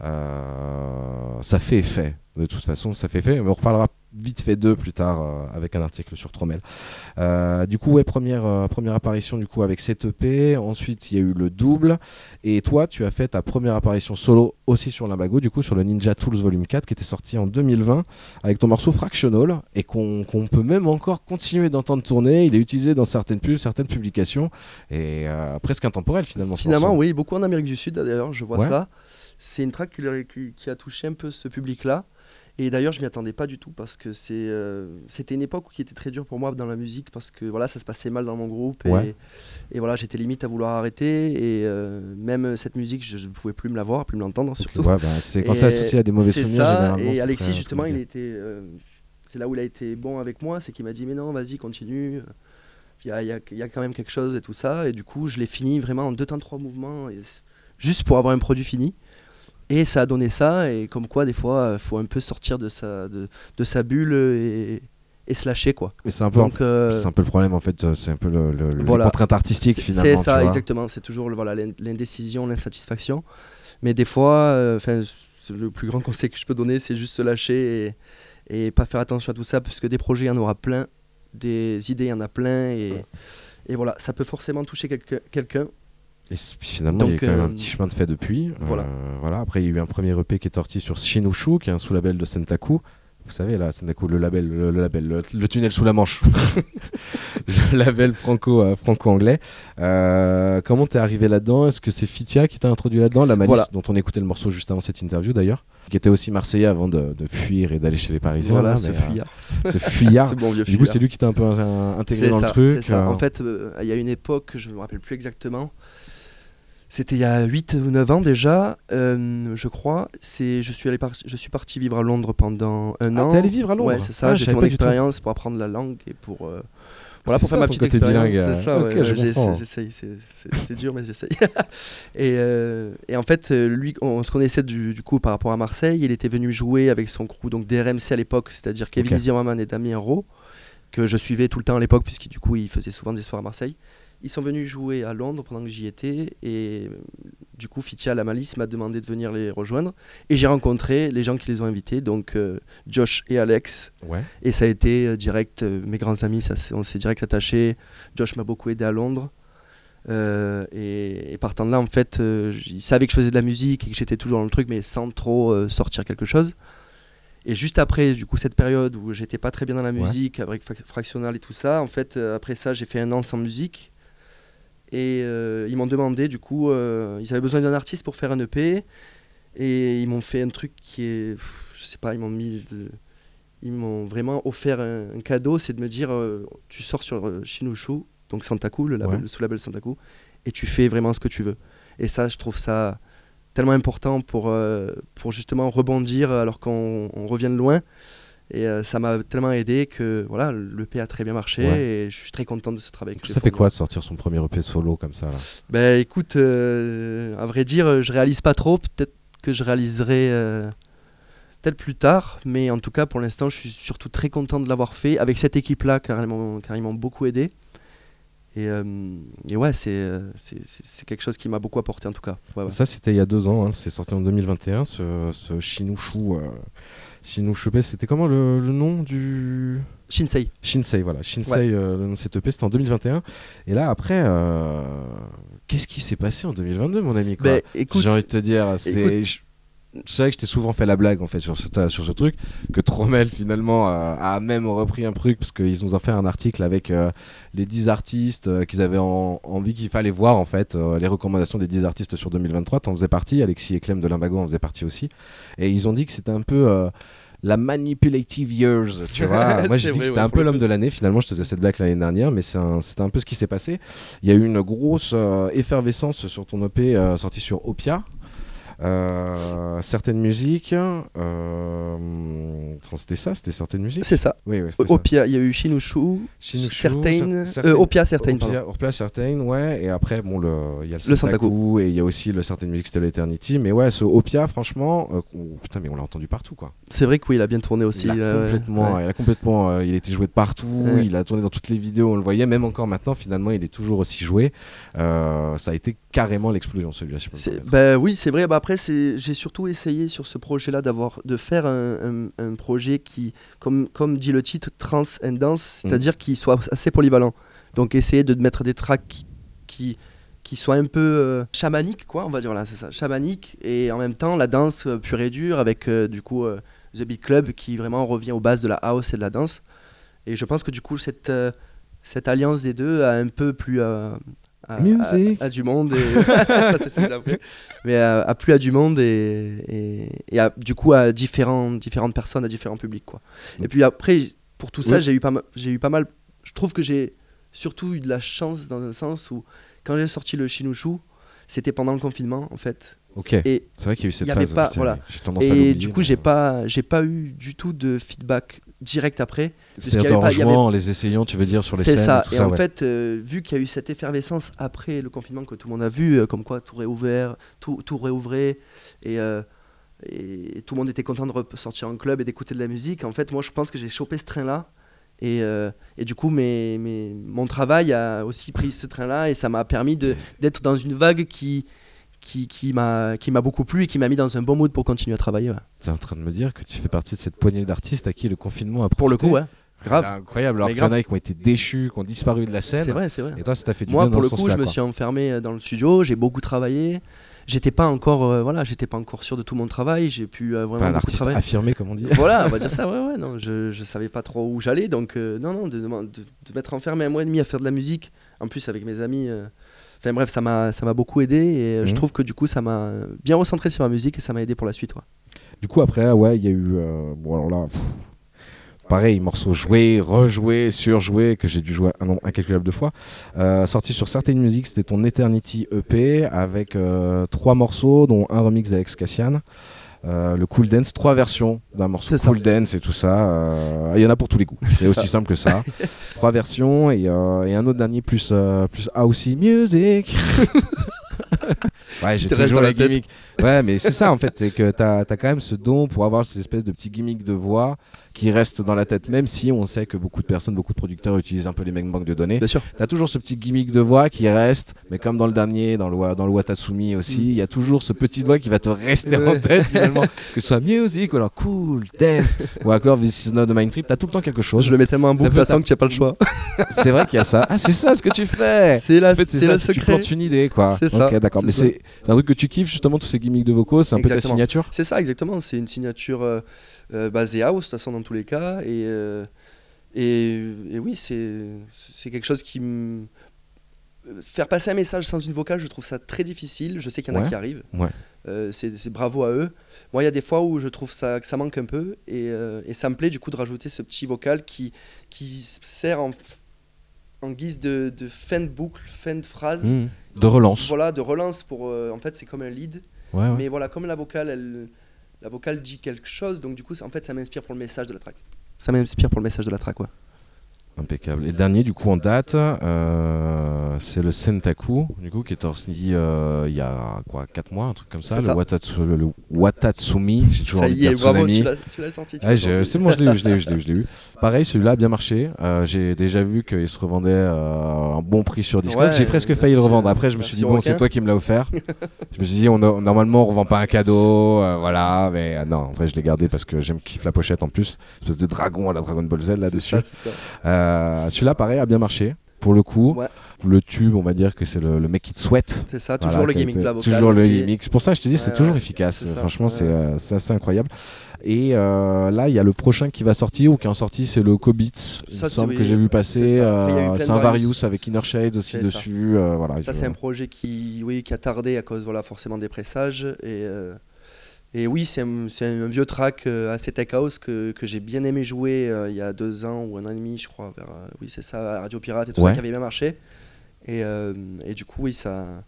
A: Euh, ça fait effet. De toute façon, ça fait effet. Mais on reparlera vite fait d'eux plus tard euh, avec un article sur Tromel. Euh, du coup, ouais, première, euh, première apparition du coup avec cette EP. Ensuite, il y a eu le double. Et toi, tu as fait ta première apparition solo aussi sur l'Imbago, du coup sur le Ninja Tools Volume 4 qui était sorti en 2020 avec ton morceau Fractional et qu'on peut même encore continuer d'entendre tourner. Il est utilisé dans certaines pubs, certaines publications et euh, presque intemporel finalement.
C: Finalement, oui, beaucoup en Amérique du Sud d'ailleurs, je vois
A: Ouais.
C: ça. c'est une track qui- qui a touché un peu ce public-là. Et d'ailleurs, je m'y attendais pas du tout parce que c'est, euh, c'était une époque qui était très dure pour moi dans la musique parce que voilà, ça se passait mal dans mon groupe et,
A: Ouais.
C: et voilà, j'étais limite à vouloir arrêter et euh, même cette musique, je ne pouvais plus me la voir, plus me l'entendre surtout.
A: ouais, bah, c'est quand c'est associé à des mauvais souvenirs,
C: ça,
A: généralement.
C: Et Alexis,
A: très
C: justement, il était. euh, c'est là où il a été bon avec moi, c'est qu'il m'a dit Mais non, vas-y, continue. Il y a, y y quand même quelque chose et tout ça. Et du coup, je l'ai fini vraiment en deux temps, trois mouvements, et- juste pour avoir un produit fini. Et ça a donné ça. Et comme quoi, des fois, il faut un peu sortir de sa, de, de sa bulle et, et se lâcher, quoi.
A: Mais c'est un peu,
C: Donc, euh,
A: c'est un peu le problème en fait. euh, C'est un peu le, le,
C: Voilà.
A: les contraintes artistiques
C: c'est-
A: finalement.
C: C'est ça, exactement. C'est toujours le- voilà, l'in- l'indécision, l'insatisfaction. Mais des fois, euh, le plus grand [laughs] conseil que je peux donner, c'est juste se lâcher et, et pas faire attention à tout ça, parce que des projets, il y en aura plein, des idées, il y en a plein, et, et voilà, ça peut forcément toucher quelqu'un. quelqu'un.
A: Et finalement, il y a quand même un
C: euh,
A: petit chemin de fait depuis.
C: voilà.
A: Euh, voilà. Après, il y a eu un premier EP qui est sorti sur Shinushu, qui est un sous-label de Sentaku. Vous savez, là, Sentaku, le label, le, le label, le, le tunnel sous la Manche. [laughs] le label franco, euh, franco-anglais. Euh, comment t'es arrivé là-dedans? Est-ce que c'est Fitia qui t'a introduit là-dedans? La Malice,
C: Voilà.
A: dont on écoutait le morceau juste avant cette interview d'ailleurs, qui était aussi marseillais avant de, de fuir et d'aller chez les Parisiens.
C: Voilà,
A: là,
C: ce
A: mais, euh,
C: fuyard.
A: ce fuyard. [laughs]
C: Bon vieux
A: Du coup, c'est lui qui t'a un peu intégré
C: C'est
A: dans
C: ça,
A: le truc.
C: c'est ça. En fait, il y a une époque, je ne me rappelle plus exactement, c'était il y a 8 ou 9 ans déjà, euh, je crois. C'est, je, suis allé par- je suis parti vivre à Londres pendant un
A: Ah,
C: an.
A: t'es allé vivre à Londres
C: Ouais, c'est ça.
A: Ah,
C: j'ai fait mon expérience pour apprendre la langue et pour. euh, voilà, pour
A: ça,
C: faire ma petite expérience. C'est ça,
A: euh,
C: ouais,
A: ok, je
C: ouais, j'ai-
A: comprends.
C: j'essaye. c'est- dur, mais j'essaye. [laughs] et, euh, et en fait, lui, on se connaissait du, du coup par rapport à Marseille. Il était venu jouer avec son crew, donc DRMC à l'époque, c'est-à-dire Kevin
A: Ok.
C: Zimmerman et Damien Rowe, que je suivais tout le temps à l'époque, puisque du coup, ils faisaient souvent des soirs à Marseille. Ils sont venus jouer à Londres pendant que j'y étais, et euh, du coup, Fitia La Malice m'a demandé de venir les rejoindre. Et j'ai rencontré les gens qui les ont invités, donc euh, Josh et Alex.
A: Ouais.
C: Et ça a été euh, direct, euh, mes grands amis, ça, on s'est direct attaché. Josh m'a beaucoup aidé à Londres. Et, et partant de là, en fait, il savait que je faisais de la musique et que j'étais toujours dans le truc, mais sans trop sortir quelque chose. Et juste après, du coup, cette période où j'étais pas très bien dans la
A: Ouais.
C: musique, avec Fra- Fractional et tout ça, en fait, euh, après ça, j'ai fait un an sans musique. Et euh, ils m'ont demandé, du coup, euh, ils avaient besoin d'un artiste pour faire un EP. Et ils m'ont fait un truc qui est. Je sais pas, ils m'ont mis. de- ils m'ont vraiment offert un, un cadeau, c'est de me dire euh, tu sors sur Shinushu, donc Santaku, le, label,
A: Ouais.
C: le sous-label Santaku, et tu fais vraiment ce que tu veux. Et ça, je trouve ça tellement important pour, pour justement rebondir alors qu'on on revient de loin. Et euh, ça m'a tellement aidé que voilà, le P a très bien marché
A: Ouais.
C: et je suis très content de ce travail. que
A: Ça fait quoi de sortir son premier EP solo comme ça là?
C: Ben écoute, euh, à vrai dire, je réalise pas trop. Peut-être que je réaliserai euh, peut-être plus tard, mais en tout cas pour l'instant, je suis surtout très content de l'avoir fait avec cette équipe-là, car ils m'ont beaucoup aidé. Et, euh, et ouais, c'est c'est- quelque chose qui m'a beaucoup apporté en tout cas. Ouais, ouais.
A: Ça, c'était il y a deux ans, hein, c'est sorti en 2021, ce, ce. Euh, Shinushu EP, c'était comment le, le nom du.
C: Shinsei.
A: Shinsei, voilà. Shinsei,
C: Ouais.
A: euh, le nom de cet EP, c'était en 2021. Et là, après, euh, qu'est-ce qui s'est passé en 2022, mon ami quoi
C: écoute,
A: J'ai envie de te dire, c'est. Je savais que je t'ai souvent fait la blague en fait sur ce, sur ce truc, que Trommel finalement euh, a même repris un truc parce qu'ils nous ont fait un article avec euh, les 10 artistes euh, qu'ils avaient en- envie qu'il fallait voir en fait, les recommandations des 10 artistes sur 2023. T'en faisais partie, Alexis et Clem de Limbago en faisaient partie aussi. Et ils ont dit que c'était un peu. la manipulative years, tu [laughs] vois. Moi, j'ai
C: C'est
A: dit que
C: vrai,
A: c'était
C: ouais,
A: un peu l'homme de l'année. Finalement, je te faisais cette blague l'année dernière, mais c'est un- c'était un, peu ce qui s'est passé. Il y a eu une grosse euh, effervescence sur ton EP euh, sorti sur Opia. Euh, certaines musiques, euh, c'était ça, c'était certaines musiques.
C: c'est ça.
A: Oui, oui.
C: Opia, il y a eu Shinushu,
A: Shinushu,
C: certaines,
A: cer-
C: euh, Opia certaines.
A: Opia, Opia, certaines, ouais. Et après, bon, le, il y a le,
C: Le
A: Santaku, et il y a aussi le certaines musiques, c'était l'Eternity. Mais ouais, ce Opia, franchement, euh, oh, putain, mais on l'a entendu partout, quoi.
C: C'est vrai que oui, il a bien tourné aussi.
A: il a
C: euh,
A: complètement,
C: ouais.
A: il a complètement, euh, il a été joué de partout.
C: Ouais.
A: Il a tourné dans toutes les vidéos, on le voyait. Même encore maintenant, finalement, il est toujours aussi joué. Euh, ça a été carrément l'explosion, celui-là. si
C: bah oui, c'est vrai. Bah après, j'ai surtout essayé sur ce projet-là d'avoir, de faire un, un- un projet qui, comme, comme dit le titre, trans and dance,
A: Mhm.
C: c'est-à-dire qu'il soit assez polyvalent. Donc essayer de mettre des tracks qui, qui, qui soient un peu euh, chamaniques, quoi, on va dire là, c'est ça, chamaniques, et en même temps la danse euh, pure et dure avec euh, du coup The Big Club qui vraiment revient aux bases de la house et de la danse. Et je pense que du coup cette, cette alliance des deux a un peu plus, à,
A: Music.
C: à- à du monde. Et... [laughs] Ça, c'est celui d'après. Mais à, à plus à du monde et, et, et à- du coup à différents, différentes personnes, à différents publics. Quoi. Et puis après, pour tout ça,
A: Oui.
C: j'ai eu, pas j'ai eu pas mal. Je trouve que j'ai surtout eu de la chance dans un sens où quand j'ai sorti le Chinouchou, c'était pendant le confinement en fait.
A: Ok.
C: Et
A: C'est vrai qu'il y a eu cette
C: y avait
A: phase.
C: pas-
A: putain,
C: voilà.
A: J'ai tendance à
C: Et du coup, j'ai pas, j'ai pas eu du tout de feedback direct après.
A: C'est-à-dire
C: y avait-
A: les essayant, tu veux dire, sur les
C: C'est
A: scènes
C: ça.
A: et tout
C: Et
A: ça.
C: en
A: ouais.
C: fait, euh, vu qu'il y a eu cette effervescence après le confinement que tout le monde a vu, euh, comme quoi tout réouvert, tout, tout réouvrait, et, euh, et tout le monde était content de ressortir en club et d'écouter de la musique. En fait, moi, je pense que j'ai chopé ce train-là. Et, et du coup, mes, mes- mon travail a aussi pris ce train-là et ça m'a permis de- d'être dans une vague qui, qui, qui m'a qui m'a beaucoup plu et qui m'a mis dans un bon mood pour continuer à travailler. ouais.
A: Tu es en train de me dire que tu fais partie de cette poignée d'artistes à qui le confinement a
C: Pour le
A: profité.
C: coup, ouais. Grave.
A: Incroyable. Alors qu'il y en a qui ont été déchus, qui ont disparu de la scène.
C: C'est vrai, c'est vrai.
A: Et toi, ça t'a fait du
C: Moi,
A: bien
C: pour
A: dans
C: le
A: ce
C: coup, je me suis enfermé euh, dans le studio, j'ai beaucoup travaillé. J'étais pas encore, euh, voilà, j'étais pas encore sûr de tout mon travail. J'ai pu euh, vraiment
A: Pas un artiste
C: travailler.
A: affirmé, comme on dit.
C: voilà, on va dire [laughs] ça. Ouais, ouais, non, je, je savais pas trop où j'allais, donc euh, non, non, de, de, de m'être enfermé un mois et demi à faire de la musique, en plus avec mes amis. Euh, Enfin bref, ça m'a, beaucoup aidé et euh, je
A: Mhm.
C: trouve que du coup, ça m'a bien recentré sur la musique et ça m'a aidé pour la suite. ouais.
A: Du coup, après, ouais, il y a eu. euh, bon, alors là. pff, Pareil, morceaux joués, rejoués, surjoués, que j'ai dû jouer un nombre incalculable de fois. Euh, sorti sur certaines musiques, c'était ton Eternity EP avec euh, trois morceaux, dont un remix avec Cassian. Euh, le Cool Dance, trois versions d'un morceau
C: C'est ça.
A: Cool Dance et tout ça. euh, Il y en a pour tous les goûts. [laughs] C'est aussi
C: ça.
A: simple que ça. [laughs] trois versions et, euh, et un autre dernier plus, plus housey music. [laughs] ouais, j'ai toujours
C: la
A: la gimmick. Ouais, mais c'est ça en fait, c'est que t'as as quand même ce don pour avoir cette espèce de petit gimmick de voix qui reste dans la tête, même si on sait que beaucoup de personnes, beaucoup de producteurs utilisent un peu les mêmes banques de données.
C: Bien sûr.
A: T'as toujours ce petit gimmick de voix qui reste, mais comme dans le dernier, dans le, dans le Watatsumi aussi, il y a toujours ce petit doigt qui va te rester en
C: Mm.
A: Tête finalement, [laughs] que ce soit music ou alors cool, dance, ou alors this is not a mind trip, t'as tout le temps quelque chose.
C: Je le mets tellement de toute façon que tu n'as pas le choix. [laughs]
A: C'est vrai qu'il y a ça. Ah, c'est ça ce que tu fais [laughs]
C: C'est la,
A: en fait, c'est ça,
C: le
A: tu
C: secret.
A: plantes une idée, quoi.
C: C'est ça,
A: Ok, d'accord. Mais c'est un truc que tu kiffes, justement, tous ces gimmicks de vocaux, c'est un peu ta signature
C: C'est ça, exactement. C'est une signature euh, euh, basée house, de toute façon, dans tous les cas. Et, euh, et, et oui, c'est quelque chose qui me. Faire passer un message sans une vocale, je trouve ça très difficile. Je sais qu'il y en a qui arrivent.
A: Ouais.
C: Euh, c'est bravo à eux. Moi, il y a des fois où je trouve ça, que ça manque un peu. Et, euh, et ça me plaît, du coup, de rajouter ce petit vocal qui, qui sert en, en guise de, de fin de boucle, fin de phrase.
A: Mmh. De relance.
C: Voilà, de relance pour. euh, en fait, c'est comme un lead.
A: Ouais.
C: Mais voilà, comme la vocale, elle, la vocale dit quelque chose, donc du coup, en fait, ça m'inspire pour le message de la track. Ça m'inspire pour le message de la track, ouais.
A: Impeccable. Et le dernier, du coup, en date, euh, c'est le Sentaku, du coup, qui est sorti euh, il y a quoi, 4 mois, un truc comme ça, le,
C: ça.
A: Watatsu- le Watatsumi. J'ai toujours
C: Ça
A: envie de
C: y est,
A: dire Tsunami.
C: tu l'as tu l'as sorti.
A: c'est bon, je l'ai eu, je l'ai eu, je l'ai eu, je eu. [laughs] Pareil, celui-là a bien marché. Euh, j'ai déjà vu qu'il se revendait euh, un bon prix sur Discord.
C: Ouais,
A: j'ai presque failli le revendre. Après, je me suis dit, bon, c'est toi qui me l'as offert. [laughs] je me suis dit, on a- normalement, on revend pas un cadeau. voilà, mais non, en vrai, je l'ai gardé parce que j'aime kiffe la pochette en plus. Espèce de dragon à la Dragon Ball Z là-dessus.
C: Ça, ça.
A: Euh, celui-là, pareil, a bien marché. Pour le coup,
C: Ouais.
A: le tube, on va dire que c'est le, le Make It Sweat.
C: C'est ça,
A: Voilà,
C: toujours le
A: qui
C: vocale.
A: Toujours le gimmick. C'est pour ça que je te dis, c'est
C: Ouais,
A: toujours efficace.
C: ça,
A: Franchement, c'est euh, c'est assez incroyable. Et euh, là, il y a le prochain qui va sortir ou qui est en sortie, c'est le Cobit. Il
C: Ça,
A: me semble
C: oui,
A: que j'ai vu passer.
C: ça.
A: Euh, c'est un
C: Various.
A: Avec Inner Shade aussi
C: ça.
A: dessus. euh, voilà,
C: Ça, c'est un projet qui, oui, qui a tardé à cause voilà, forcément des pressages. Et, et oui, c'est un, vieux track euh, assez tech house que, que j'ai bien aimé jouer euh, il y a deux ans ou un an et demi, je crois. Vers, euh, oui, c'est ça, à Radio Pirate et tout
A: Ouais.
C: ça qui avait bien marché. Et, euh, et du coup, oui, ça.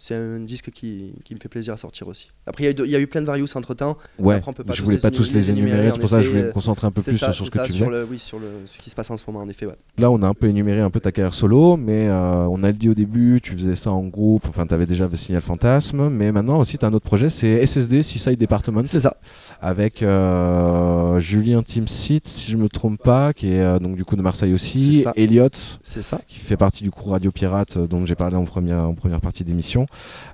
C: C'est un disque qui, qui me fait plaisir à sortir aussi. Après, il y a eu de- il y, a eu plein de Various entre temps.
A: Ouais,
C: Après, on peut pas
A: je voulais pas tous les énumérer, c'est pour ça que je voulais me concentrer un peu plus
C: ça,
A: sur ce que
C: ça,
A: tu
C: sur le, oui, sur le, ce qui se passe en ce moment, en effet. Ouais.
A: Là, on a un peu énuméré un peu ta carrière solo, mais euh, on a le dit au début, tu faisais ça en groupe, enfin, tu avais déjà Signal Fantasme, mais maintenant aussi, tu as un autre projet, c'est SSD, Seaside Department.
C: C'est ça.
A: avec euh, Julien Timsit, si je me trompe pas, qui est euh, donc du coup de Marseille aussi. Elliot,
C: ça.
A: qui fait partie du crew Radio Pirate euh, dont j'ai parlé en première, en première partie d'émission.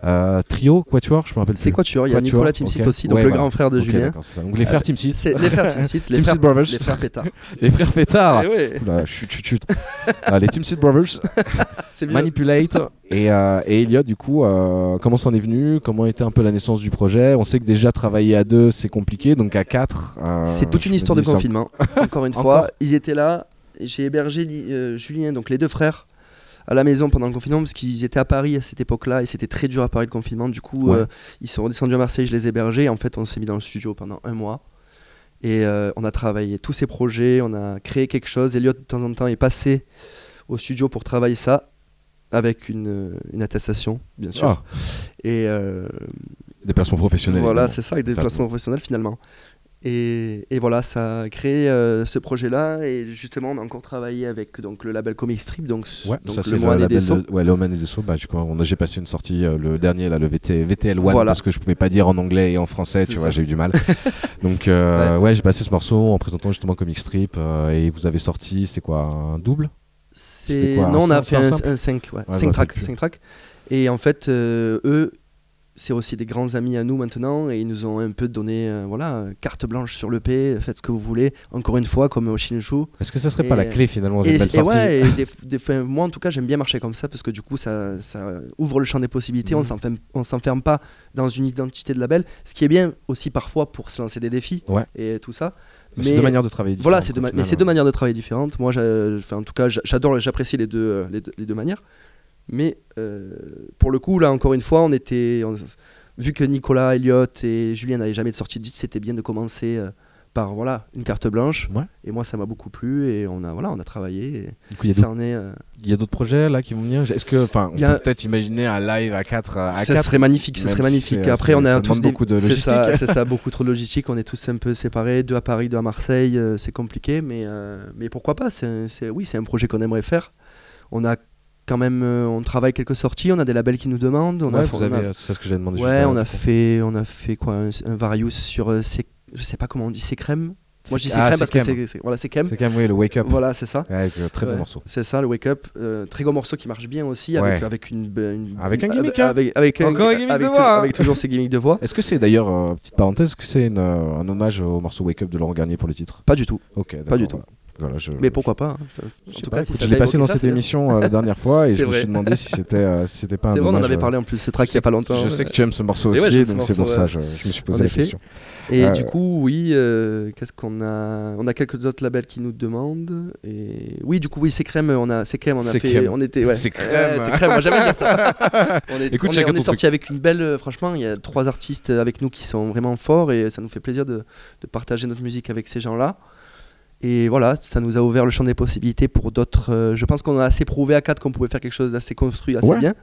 A: Euh, trio, Quatuor, je me rappelle
C: C'est vois Il y a
A: Quatuor,
C: Nicolas Timsit aussi, donc
A: Ouais,
C: le
A: voilà.
C: grand frère de Julien.
A: ça. Donc les frères Timsit,
C: les frères Timsit, [laughs] les frères,
A: Brothers.
C: les frères Pétard. [laughs]
A: les frères Fétard.
C: Eh ouais,
A: Oula, chut, chut, chut. Ah, les Timsit Brothers. [laughs] Manipulate et, euh, et Elliot, du coup, euh, comment c'en est venu? Comment était un peu la naissance du projet? On sait que déjà travailler à deux, c'est compliqué, donc à quatre. euh,
C: C'est toute une histoire de confinement. Encore une fois, ils étaient là. J'ai hébergé euh, Julien, donc les deux frères, à la maison pendant le confinement parce qu'ils étaient à Paris à cette époque-là et c'était très dur à Paris le confinement. Du coup,
A: Ouais.
C: euh, ils sont redescendus à Marseille, je les ai hébergés. En fait, on s'est mis dans le studio pendant un mois et euh, on a travaillé tous ces projets, on a créé quelque chose. Elliot, de temps en temps, est passé au studio pour travailler ça avec une, une attestation, bien sûr.
A: Ah,
C: Et euh,
A: des placements professionnels.
C: voilà, c'est ça, avec des
A: Enfin,
C: placements professionnels finalement. Et, et voilà, ça a créé euh, ce projet-là. Et justement, on a encore travaillé avec donc, le label Comic Strip, donc,
A: Ouais,
C: donc
A: ça
C: le mois
A: le
C: des
A: de- Ouais, Loman et Dessous. Bah, du coup, on a- j'ai passé une sortie, euh, le dernier, là, le VT, VTL1,
C: Voilà.
A: parce que je pouvais pas dire en anglais et en français, tu vois, j'ai eu du mal. [laughs] Donc, euh, ouais, j'ai passé ce morceau en présentant justement Comic Strip, et vous avez sorti, c'est quoi, un double?
C: C'est non, on a fait
A: un
C: un,
A: simple?
C: un 5 ouais.
A: Ouais,
C: tracks, tracks. Et en fait, eux, c'est aussi des grands amis à nous maintenant et ils nous ont un peu donné euh, voilà carte blanche sur le P, faites ce que vous voulez. Encore une fois, comme au Shinshu.
A: Est-ce que ça serait pas la clé finalement d'une
C: Et,
A: belle
C: et
A: sortie
C: ouais, et [laughs] des- des- enfin, moi en tout cas j'aime bien marcher comme ça parce que du coup ça, ça ouvre le champ des possibilités, on s'enferme, on s'enferme pas dans une identité de label, ce qui est bien aussi parfois pour se lancer des défis
A: Ouais.
C: et tout ça.
A: C'est
C: mais-
A: deux manières de travailler
C: Voilà,
A: différentes,
C: c'est deux, ma- mais c'est deux manières de travailler différentes. Moi, en tout cas, j'a- j'adore, j'apprécie les deux, euh, les deux, les deux manières. Mais euh, pour le coup, là, encore une fois, on était, on- vu que Nicolas, Elliot et Julien n'avaient jamais de sortie de c'était bien de commencer euh, par voilà une carte blanche.
A: Ouais.
C: Et moi, ça m'a beaucoup plu et on a voilà, on a travaillé.
A: Il y a
C: ça
A: d'autres-
C: euh,
A: il y a d'autres projets là qui vont venir? Est-ce que, enfin, on
C: a-
A: peut peut-être imaginer un live à 4 à
C: ça
A: 4
C: serait magnifique, ça serait magnifique. Après, on a
A: ça
C: tous
A: demande
C: des-
A: beaucoup de
C: ça,
A: logistique.
C: C'est ça, beaucoup trop de logistique. On est tous un peu séparés, deux à Paris, deux à Marseille. euh, c'est compliqué, mais euh, mais pourquoi pas? C'est- oui, c'est un projet qu'on aimerait faire. On a quand même, euh, on travaille quelques sorties. On a des labels qui nous demandent. On
A: Ouais,
C: a,
A: vous
C: on a-
A: c'est ce que j'ai demandé.
C: ouais, on a fait, on a fait quoi, un, un Various sur, euh, c'est- je sais pas comment on dit, c'est crème. Moi, je dis c'est
A: Ah,
C: crème parce que
A: Crème.
C: c'est, c'est- voilà, c'est crème.
A: C'est même, oui, le Wake Up.
C: Voilà, c'est ça.
A: Ouais, euh, très bon
C: Ouais,
A: morceau.
C: C'est ça, le Wake Up. Euh, très gros morceau qui marche bien aussi,
A: Ouais.
C: avec, avec une, une-
A: Avec un gimmick, hein.
C: avec, avec un-
A: Encore un gimmick
C: avec
A: de voix, hein.
C: avec toujours ces gimmicks de voix.
A: Est-ce que c'est d'ailleurs, euh, petite parenthèse, est-ce que c'est un hommage au morceau Wake Up de Laurent Garnier pour le titre?
C: Pas du tout.
A: Ok,
C: Pas du tout.
A: Voilà, je,
C: Mais pourquoi pas hein.
A: je
C: En
A: sais
C: tout
A: pas,
C: cas, si
A: écoute,
C: ça
A: je l'ai passé dans cette émission euh, [laughs] la dernière fois et je me suis demandé si c'était euh, si c'était pas un
C: C'est vrai, on en avait
A: euh,
C: parlé en plus ce track il y a pas longtemps.
A: Je sais que tu aimes ce morceau
C: ouais,
A: aussi, donc c'est pour ça je, je me suis
C: En
A: posé la
C: effet.
A: question.
C: Et
A: Euh,
C: du coup, oui, euh, qu'est-ce qu'on a? On a quelques autres labels qui nous demandent. Et oui, du coup, oui, c'est crème. On a, c'est crème. On a
A: C'est
C: fait.
A: crème.
C: On était. Ouais.
A: C'est crème.
C: Ouais, c'est crème. Moi, j'aime bien dire ça. [laughs] on est,
A: Écoute,
C: on est, on est sorti avec une belle. franchement, il y a trois artistes avec nous qui sont vraiment forts et ça nous fait plaisir de, de partager notre musique avec ces gens-là. Et voilà, ça nous a ouvert le champ des possibilités pour d'autres. euh, je pense qu'on a assez prouvé à quatre qu'on pouvait faire quelque chose d'assez construit, assez
A: Ouais.
C: bien.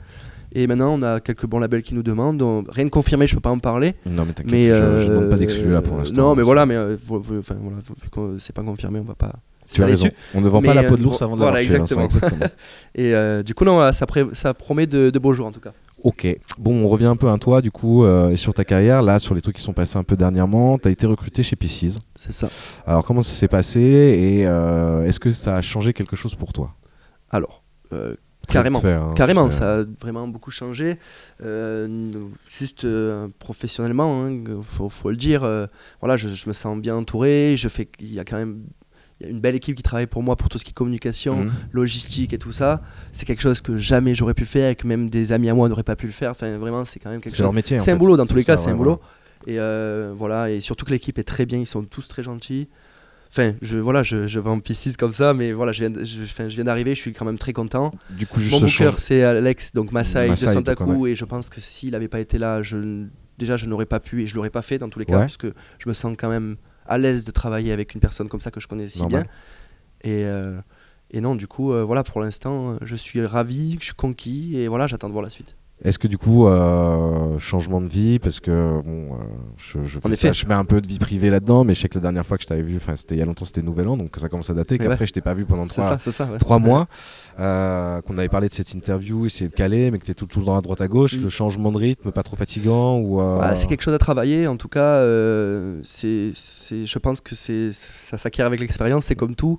C: Et maintenant, on a quelques bons labels qui nous demandent. On- rien de confirmé, je peux pas en parler.
A: Non mais t'inquiète, je,
C: euh,
A: je demande pas d'exclus là pour l'instant.
C: Non, mais voilà, mais euh, enfin, voilà, vu que c'est pas confirmé, on va pas.
A: tu as raison.
C: dessus.
A: On ne vend pas la peau de
C: euh,
A: l'ours avant de
C: voilà,
A: tué, Vincent,
C: exactement.
A: exactement. [laughs]
C: Et euh, du coup, non, ça, promet de, de beaux jours en tout cas.
A: Ok, bon, on revient un peu à toi du coup euh, et sur ta carrière, là, sur les trucs qui sont passés un peu dernièrement. Tu as été recruté chez Pieces.
C: C'est ça.
A: Alors, comment ça s'est passé et euh, est-ce que ça a changé quelque chose pour toi?
C: Alors, euh, carrément.
A: fait, hein,
C: Carrément, ça a vraiment beaucoup changé. Juste professionnellement, hein, faut, faut le dire. voilà, je, je me sens bien entouré. Je fais, il y a quand même il y a une belle équipe qui travaille pour moi pour tout ce qui est communication,
A: Mhm.
C: logistique et tout ça. C'est quelque chose que jamais j'aurais pu faire et que même des amis à moi n'auraient pas pu le faire. Enfin, vraiment, c'est quand même quelque
A: C'est
C: chose.
A: leur métier.
C: C'est un
A: fait.
C: boulot dans tous les cas, c'est un boulot. Et euh, voilà, et surtout que l'équipe est très bien, ils sont tous très gentils. Enfin, je, voilà, je, je vais en piscine comme ça, mais voilà, je viens, de- je, enfin, je viens d'arriver, je suis quand même très content.
A: Du coup,
C: Mon booker, c'est Alex, donc Masai de
A: Masai, donc,
C: Santaku, et je pense que s'il n'avait pas été là, je, déjà, je n'aurais pas pu, et je l'aurais pas fait dans tous les cas,
A: Ouais.
C: parce que je me sens quand même à l'aise de travailler avec une personne comme ça que je connais si
A: Normal.
C: bien. Et, euh, et non, du coup, euh, voilà, pour l'instant, je suis ravi, je suis conquis, et voilà, j'attends de voir la suite.
A: Est-ce que du coup, euh, changement de vie, parce que bon, euh, je, je, fais ça, je mets un peu de vie privée là-dedans, mais je sais que la dernière fois que je t'avais vu, enfin c'était il y a longtemps, c'était Nouvel An, donc ça commence à dater, qu'après
C: ouais.
A: je t'ai pas vu pendant trois,
C: ça, c'est ça. ouais.
A: trois mois, euh, qu'on avait parlé de cette interview, essayer de caler, mais que tu tout, tout le temps à droite à gauche,
C: Mm.
A: le changement de rythme, pas trop fatigant ou.
C: Ouais, c'est quelque chose à travailler. En tout cas, c'est, c'est, je pense que c'est, ça s'acquiert avec l'expérience. C'est comme tout.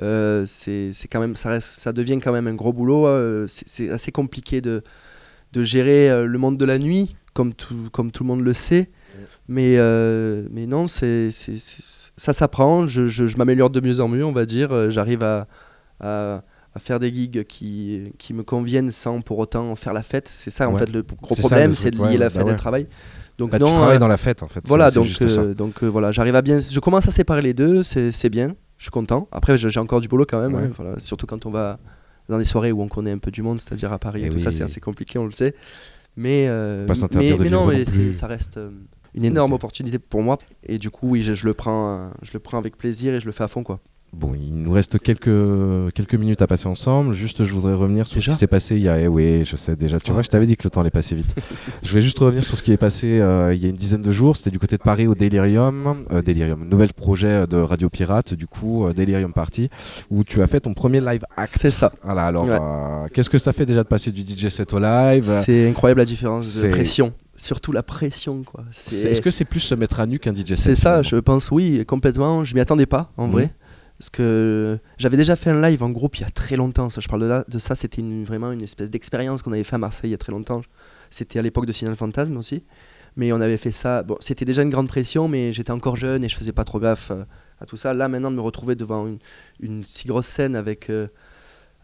C: C'est, c'est quand même, ça, reste, ça devient quand même un gros boulot. c'est, c'est assez compliqué de, de gérer euh, le monde de la nuit, comme tout, comme tout le monde le sait. Mais, euh, mais non, c'est, c'est, c'est- ça s'apprend. Je, je, je m'améliore de mieux en mieux, on va dire. Euh, J'arrive à, à, à faire des gigs qui, qui me conviennent sans pour autant faire la fête. C'est ça, en fait, le gros
A: C'est ça,
C: problème,
A: le
C: c'est de lier
A: ouais,
C: la
A: bah
C: fête et le travail. Donc
A: Bah,
C: non,
A: tu travailles
C: euh,
A: dans la fête en fait.
C: voilà, donc, euh, donc voilà, j'arrive à bien. Je commence à séparer les deux, c'est c'est bien. Je suis content. Après, j'ai j'ai encore du boulot quand même. Hein, voilà, surtout quand on va dans des soirées où on connaît un peu du monde, c'est-à-dire à Paris et,
A: Eh
C: tout ça, c'est assez compliqué, on le sait. Mais, euh,
A: Pas
C: mais, mais non, mais
A: non
C: ça reste euh, une énorme opportunité pour moi. Et du coup, oui, je, je le prends, euh, je le prends avec plaisir et je le fais à fond, quoi.
A: Bon, il nous reste quelques, quelques minutes à passer ensemble. Juste, je voudrais revenir sur ce qui s'est passé il y a. eh oui, je sais déjà. Tu
C: Ouais.
A: vois, je t'avais dit que le temps allait passer vite. [laughs] je vais juste revenir sur ce qui est passé euh, il y a une dizaine de jours. C'était du côté de Paris au Delirium. Euh, Delirium, nouvel projet de Radio Pirate, du coup, euh, Delirium Party, où tu as fait ton premier live act.
C: C'est ça.
A: Voilà, alors,
C: Ouais.
A: euh, qu'est-ce que ça fait déjà de passer du DJ set au live?
C: C'est incroyable la différence
A: c'est-
C: de pression. Surtout la pression, quoi.
A: Est-ce que c'est plus se mettre à nu qu'un DJ set?
C: C'est ça, je pense oui, complètement. Je m'y attendais pas, en
A: Mhm.
C: vrai. Parce que j'avais déjà fait un live en groupe il y a très longtemps. Ça, je parle de, là, de ça, c'était vraiment une espèce d'expérience qu'on avait fait à Marseille il y a très longtemps. C'était à l'époque de Signal Fantasme aussi. Mais on avait fait ça. Bon, c'était déjà une grande pression, mais j'étais encore jeune et je faisais pas trop gaffe euh, à tout ça. Là, maintenant, de me retrouver devant une, une si grosse scène avec, euh,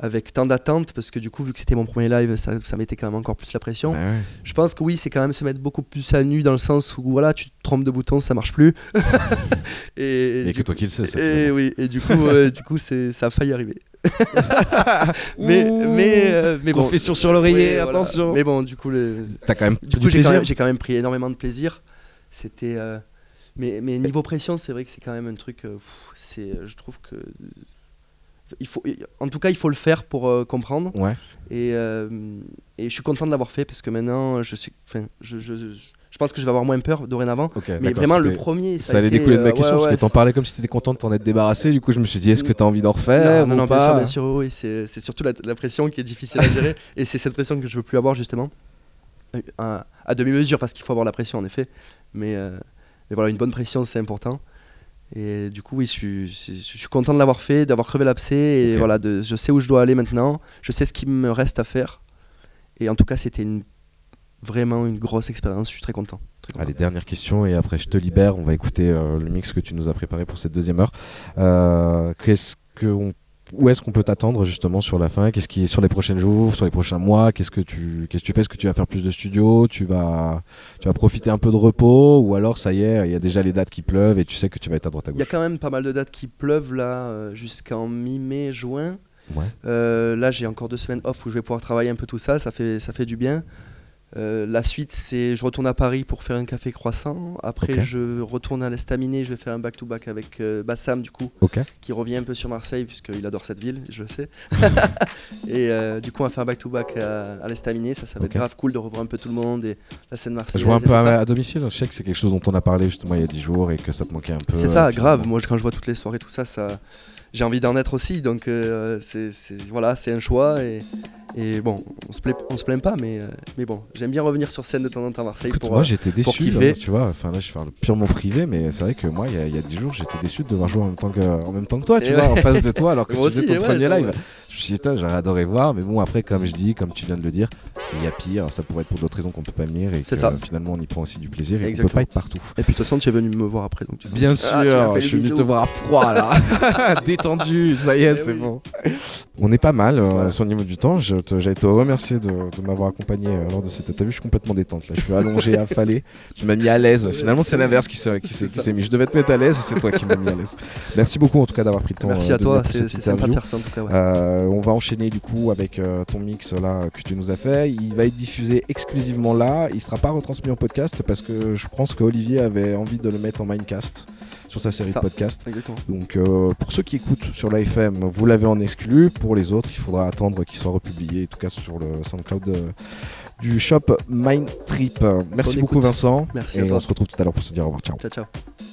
C: avec tant d'attentes, parce que du coup, vu que c'était mon premier live, ça, ça mettait quand même encore plus la pression.
A: Bah ouais.
C: Je pense que oui, c'est quand même se mettre beaucoup plus à nu dans le sens où voilà, tu te trompes de bouton, ça marche plus. [laughs] et, du
A: que toi qui le sais, ça.
C: et oui, et du coup, euh, du coup, c'est, ça a failli arriver. [laughs] mais, mais, euh, mais bon.
A: Confession sur l'oreiller,
C: Ouais, voilà.
A: attention.
C: Mais bon, du coup, le,
A: T'as quand même
C: du coup, j'ai quand, même, j'ai quand même pris énormément de plaisir. C'était, euh, mais, mais niveau pression, c'est vrai que c'est quand même un truc. euh, c'est, je trouve que il faut, en tout cas, il faut le faire pour euh, comprendre.
A: Ouais.
C: Et, euh, et je suis content de l'avoir fait parce que maintenant, je suis, je, je, je, pense que je vais avoir moins peur dorénavant. Mais vraiment, le premier, ça,
A: Ça, allait
C: été,
A: découler de ma
C: euh,
A: question
C: ouais,
A: parce
C: ouais,
A: que t'en parlais comme si t'étais content de t'en être débarrassé. Du coup, je me suis dit, est-ce que t'as envie d'en refaire
C: Non, non,
A: ou
C: non, bien sûr,
A: pas
C: bien sûr, oui, c'est c'est surtout la, la pression qui est difficile à gérer. [laughs] et c'est cette pression que je veux plus avoir, justement. À, à demi-mesure, parce qu'il faut avoir la pression, en effet. Mais, euh, mais voilà, une bonne pression, c'est important. Et du coup, oui, je suis, je, je suis content de l'avoir fait, d'avoir crevé l'abcès. Et voilà, de, je sais où je dois aller maintenant. Je sais ce qu'il me reste à faire. Et en tout cas, c'était une, vraiment une grosse expérience. Je suis très content. très content.
A: Allez, dernière question et après je te libère. On va écouter euh, le mix que tu nous as préparé pour cette deuxième heure. Euh, qu'est-ce que on- où est-ce qu'on peut t'attendre justement sur la fin? Qu'est-ce qui est sur les prochains jours, sur les prochains mois? Qu'est-ce que tu qu'est-ce que tu fais? Est-ce que tu vas faire plus de studio Tu vas tu vas profiter un peu de repos? Ou alors ça y est, il y a déjà les dates qui pleuvent et tu sais que tu vas être à droite à
C: Il y a
A: gauche.
C: quand même pas mal de dates qui pleuvent là euh, jusqu'en mi-mai, juin.
A: Ouais.
C: Euh, là, j'ai encore deux semaines off où je vais pouvoir travailler un peu tout ça. Ça fait, ça fait du bien. Euh, la suite, c'est je retourne à Paris pour faire un café croissant. Après, je retourne à l'Estaminet. Je vais faire un back-to-back avec euh, Bassam, du coup, qui revient un peu sur Marseille, puisqu'il adore cette ville, je le sais. [laughs] [laughs] et euh, du coup, on va faire un back-to-back à, à l'Estaminet. Ça, ça va être grave cool de revoir un peu tout le monde et la scène marseillaise.
A: Je vois un peu à, domicile. Je sais que c'est quelque chose dont on a parlé justement il y a 10 jours et que ça te manquait un peu.
C: C'est ça,
A: euh,
C: grave. Moi, quand je vois toutes les soirées, tout ça, ça j'ai envie d'en être aussi. Donc, c'est- voilà, c'est un choix. Et, et bon, on se, plaît, on se plaint pas, mais, euh, mais bon, j'aime bien revenir sur scène de temps en temps à Marseille.
A: Écoute,
C: pour,
A: moi
C: euh,
A: j'étais déçu, là, tu vois, enfin là je parle purement privé, mais c'est vrai que moi il y, a- il y a 10 jours j'étais déçu de devoir jouer en même temps que, en même temps que toi, tu
C: Et
A: vois,
C: ouais.
A: en face de toi alors que [laughs]
C: Moi
A: tu faisais ton
C: ouais,
A: premier live. Je me suis dit, putain, j'aurais adoré voir, mais bon après comme je dis, comme tu viens de le dire, il y a pire, ça pourrait être pour d'autres raisons qu'on peut pas venir et que
C: ça.
A: finalement on y prend aussi du plaisir et qu'on peut
C: Exactement.
A: pas être partout.
C: Et puis, de toute façon, tu es venu me voir après. Donc tu
A: Bien
C: Ah,
A: sûr,
C: tu
A: je suis venu te voir à froid là, [laughs] [laughs] détendu, ça y est,
C: Eh
A: c'est bon. On est pas mal euh, sur le niveau du temps. Te- J'allais te remercier de, de m'avoir accompagné euh, lors de cette interview. Je suis complètement détente là. Je suis allongé, [laughs] affalé. Tu m'as mis à l'aise. Finalement, c'est l'inverse qui s'est qui s'est- qui
C: ça.
A: s'est mis. Je devais te mettre à l'aise et c'est toi qui m'as mis à l'aise. Merci beaucoup en tout cas d'avoir pris le temps.
C: Merci
A: euh,
C: à
A: de
C: toi, c'est c'est sympa de
A: interview.
C: faire ça en tout cas. ouais.
A: Euh, on va enchaîner du coup avec euh, ton mix là que tu nous as fait. Il va être diffusé exclusivement là. Il sera pas retransmis en podcast parce que je pense qu'Olivier avait envie de le mettre en Mindcast sur sa série de podcasts.
C: Exactement.
A: Donc euh, pour ceux qui écoutent sur l'AFM, vous l'avez en exclu. Pour les autres, il faudra attendre qu'il soit republié, en tout cas sur le SoundCloud euh, du shop Mindtrip. Merci
C: Bonne
A: beaucoup
C: écoute.
A: Vincent.
C: Merci
A: et
C: à
A: on se retrouve tout à l'heure pour se dire au revoir. Ciao.
C: Ciao, ciao.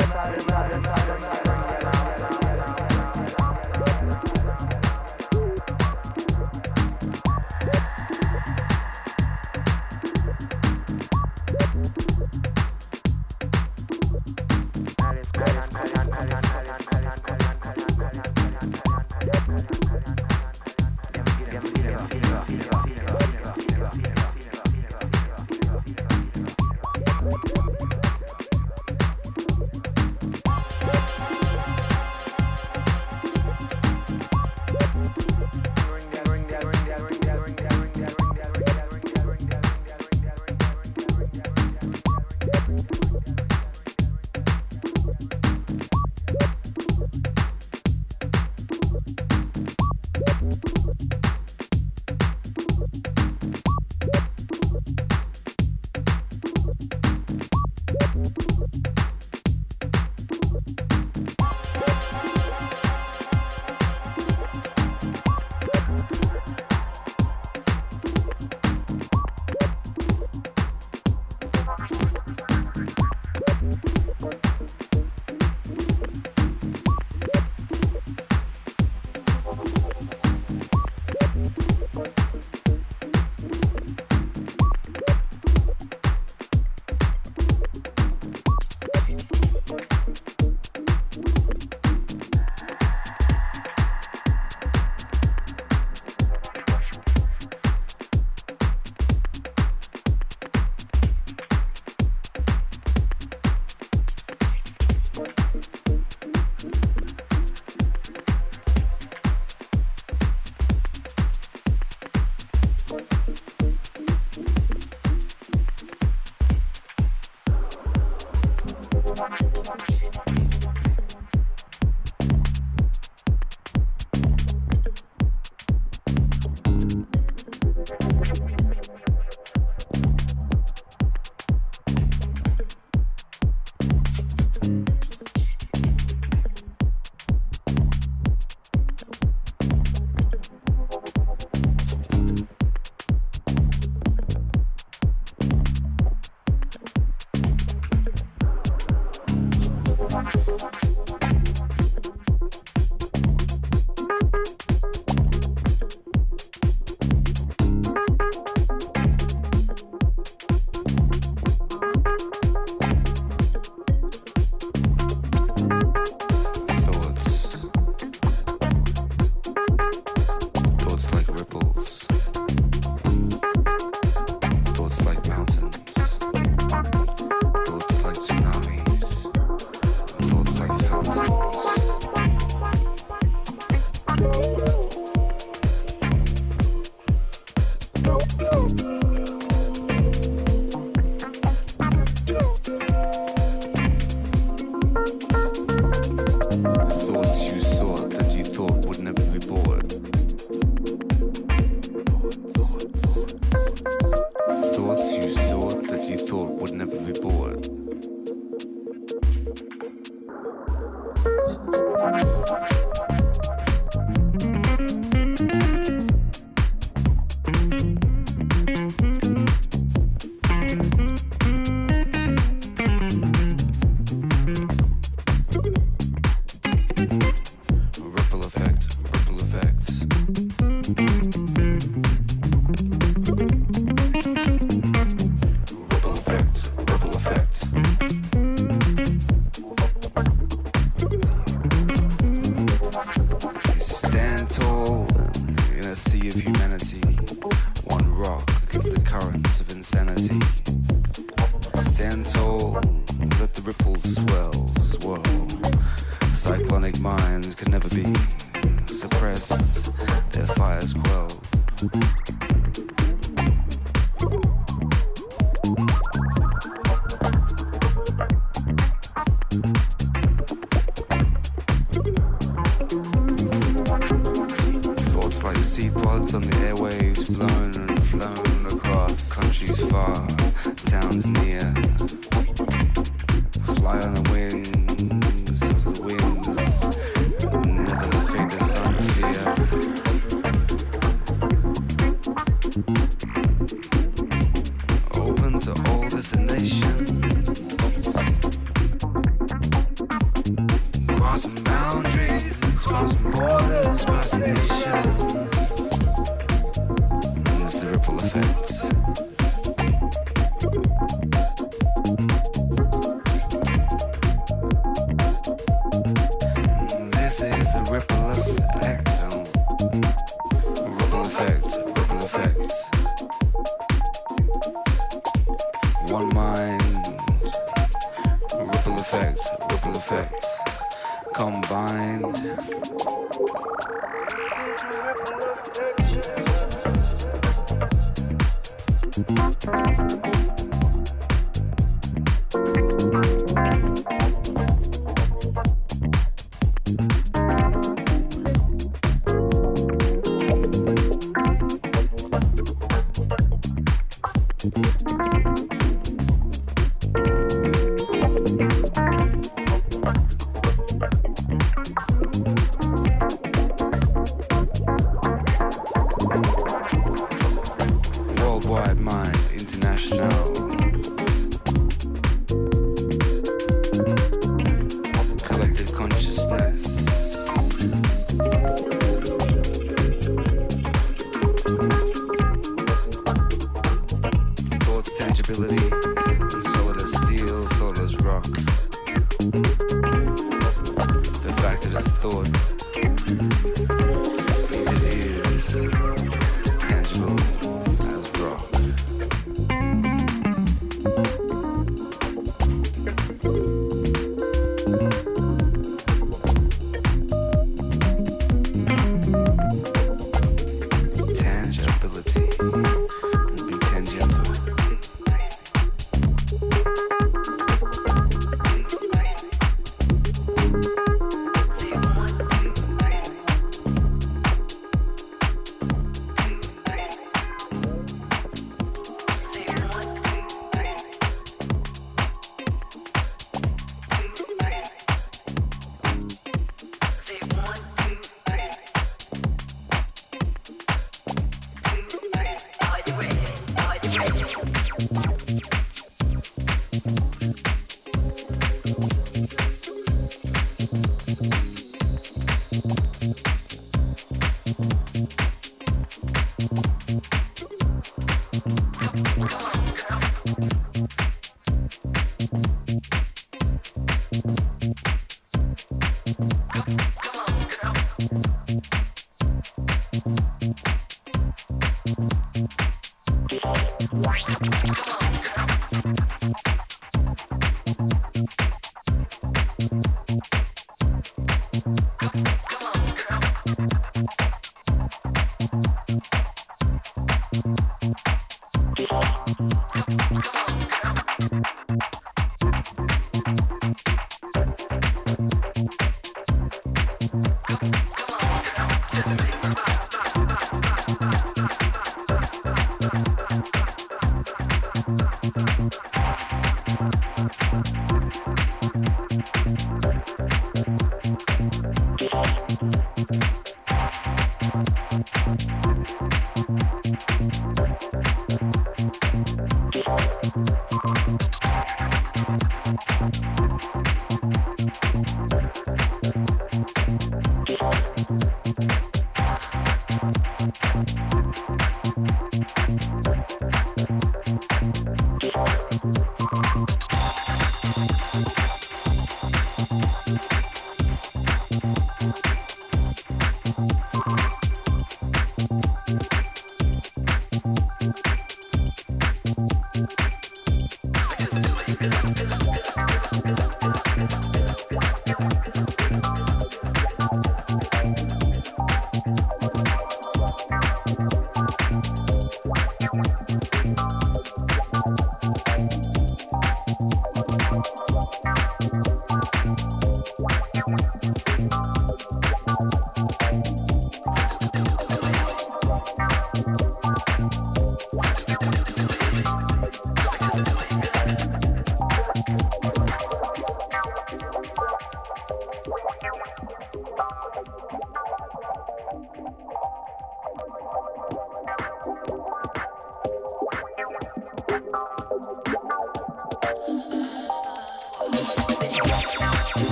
D: inside, inside, inside, inside.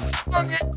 D: fucking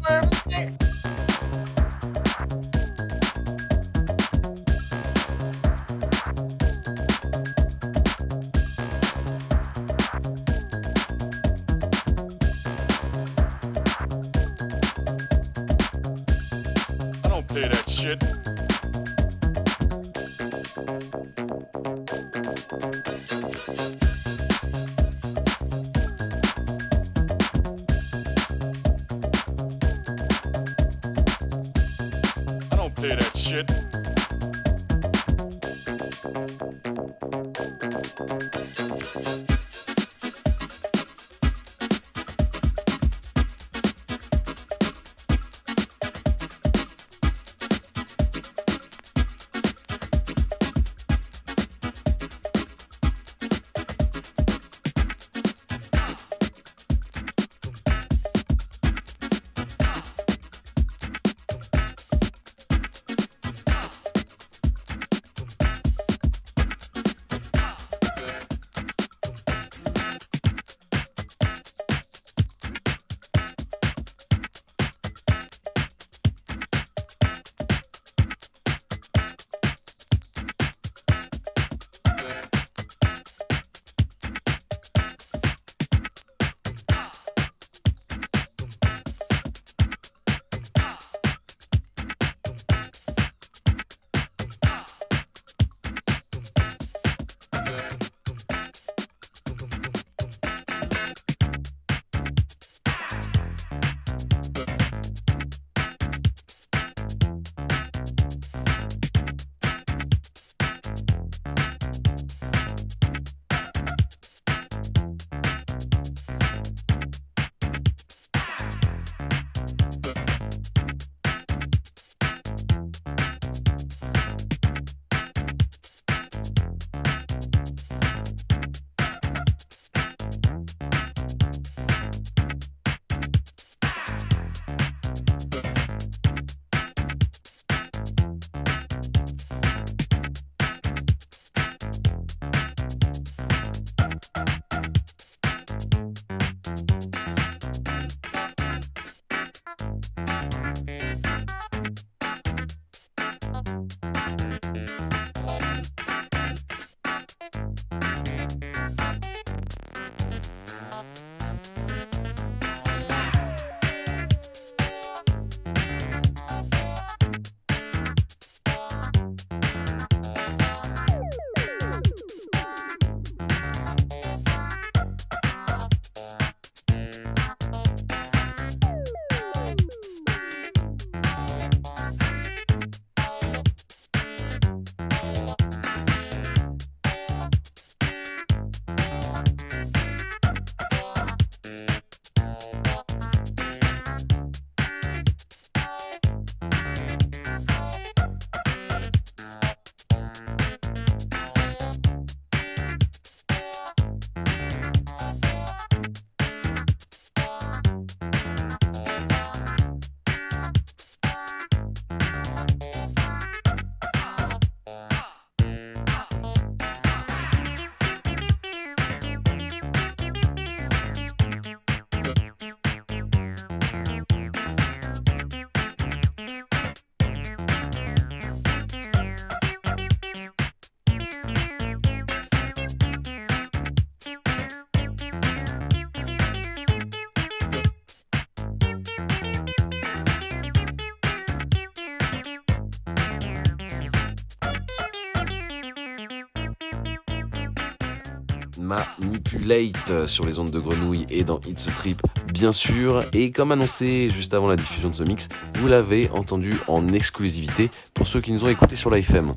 A: Manipulate sur les ondes de grenouille et dans It's Trip, bien sûr. Et comme annoncé juste avant la diffusion de ce mix, vous l'avez entendu en exclusivité pour ceux qui nous ont écoutés sur l'AFM.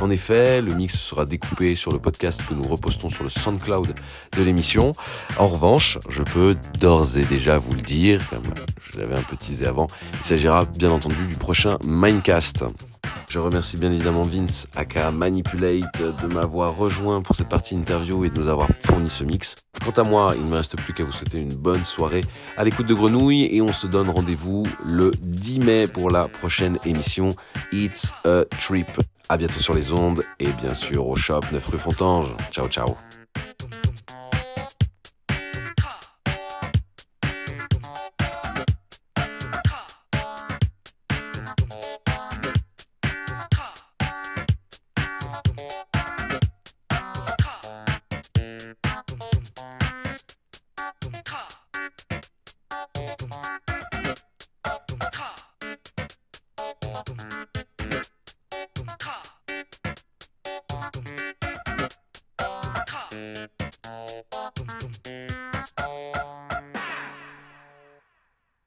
A: En effet, le mix sera découpé sur le podcast que nous repostons sur le SoundCloud de l'émission. En revanche, je peux d'ores et déjà vous le dire, comme je l'avais un peu teasé avant, il s'agira bien entendu du prochain Mindcast. Je remercie bien évidemment Vince, aka Manipulate, de m'avoir rejoint pour cette partie interview et de nous avoir fourni ce mix. Quant à moi, il ne me reste plus qu'à vous souhaiter une bonne soirée à l'écoute de Grenouille et on se donne rendez-vous le 10 mai pour la prochaine émission It's a Trip. À bientôt sur les ondes et bien sûr au shop 9 rue Fontange. Ciao ciao.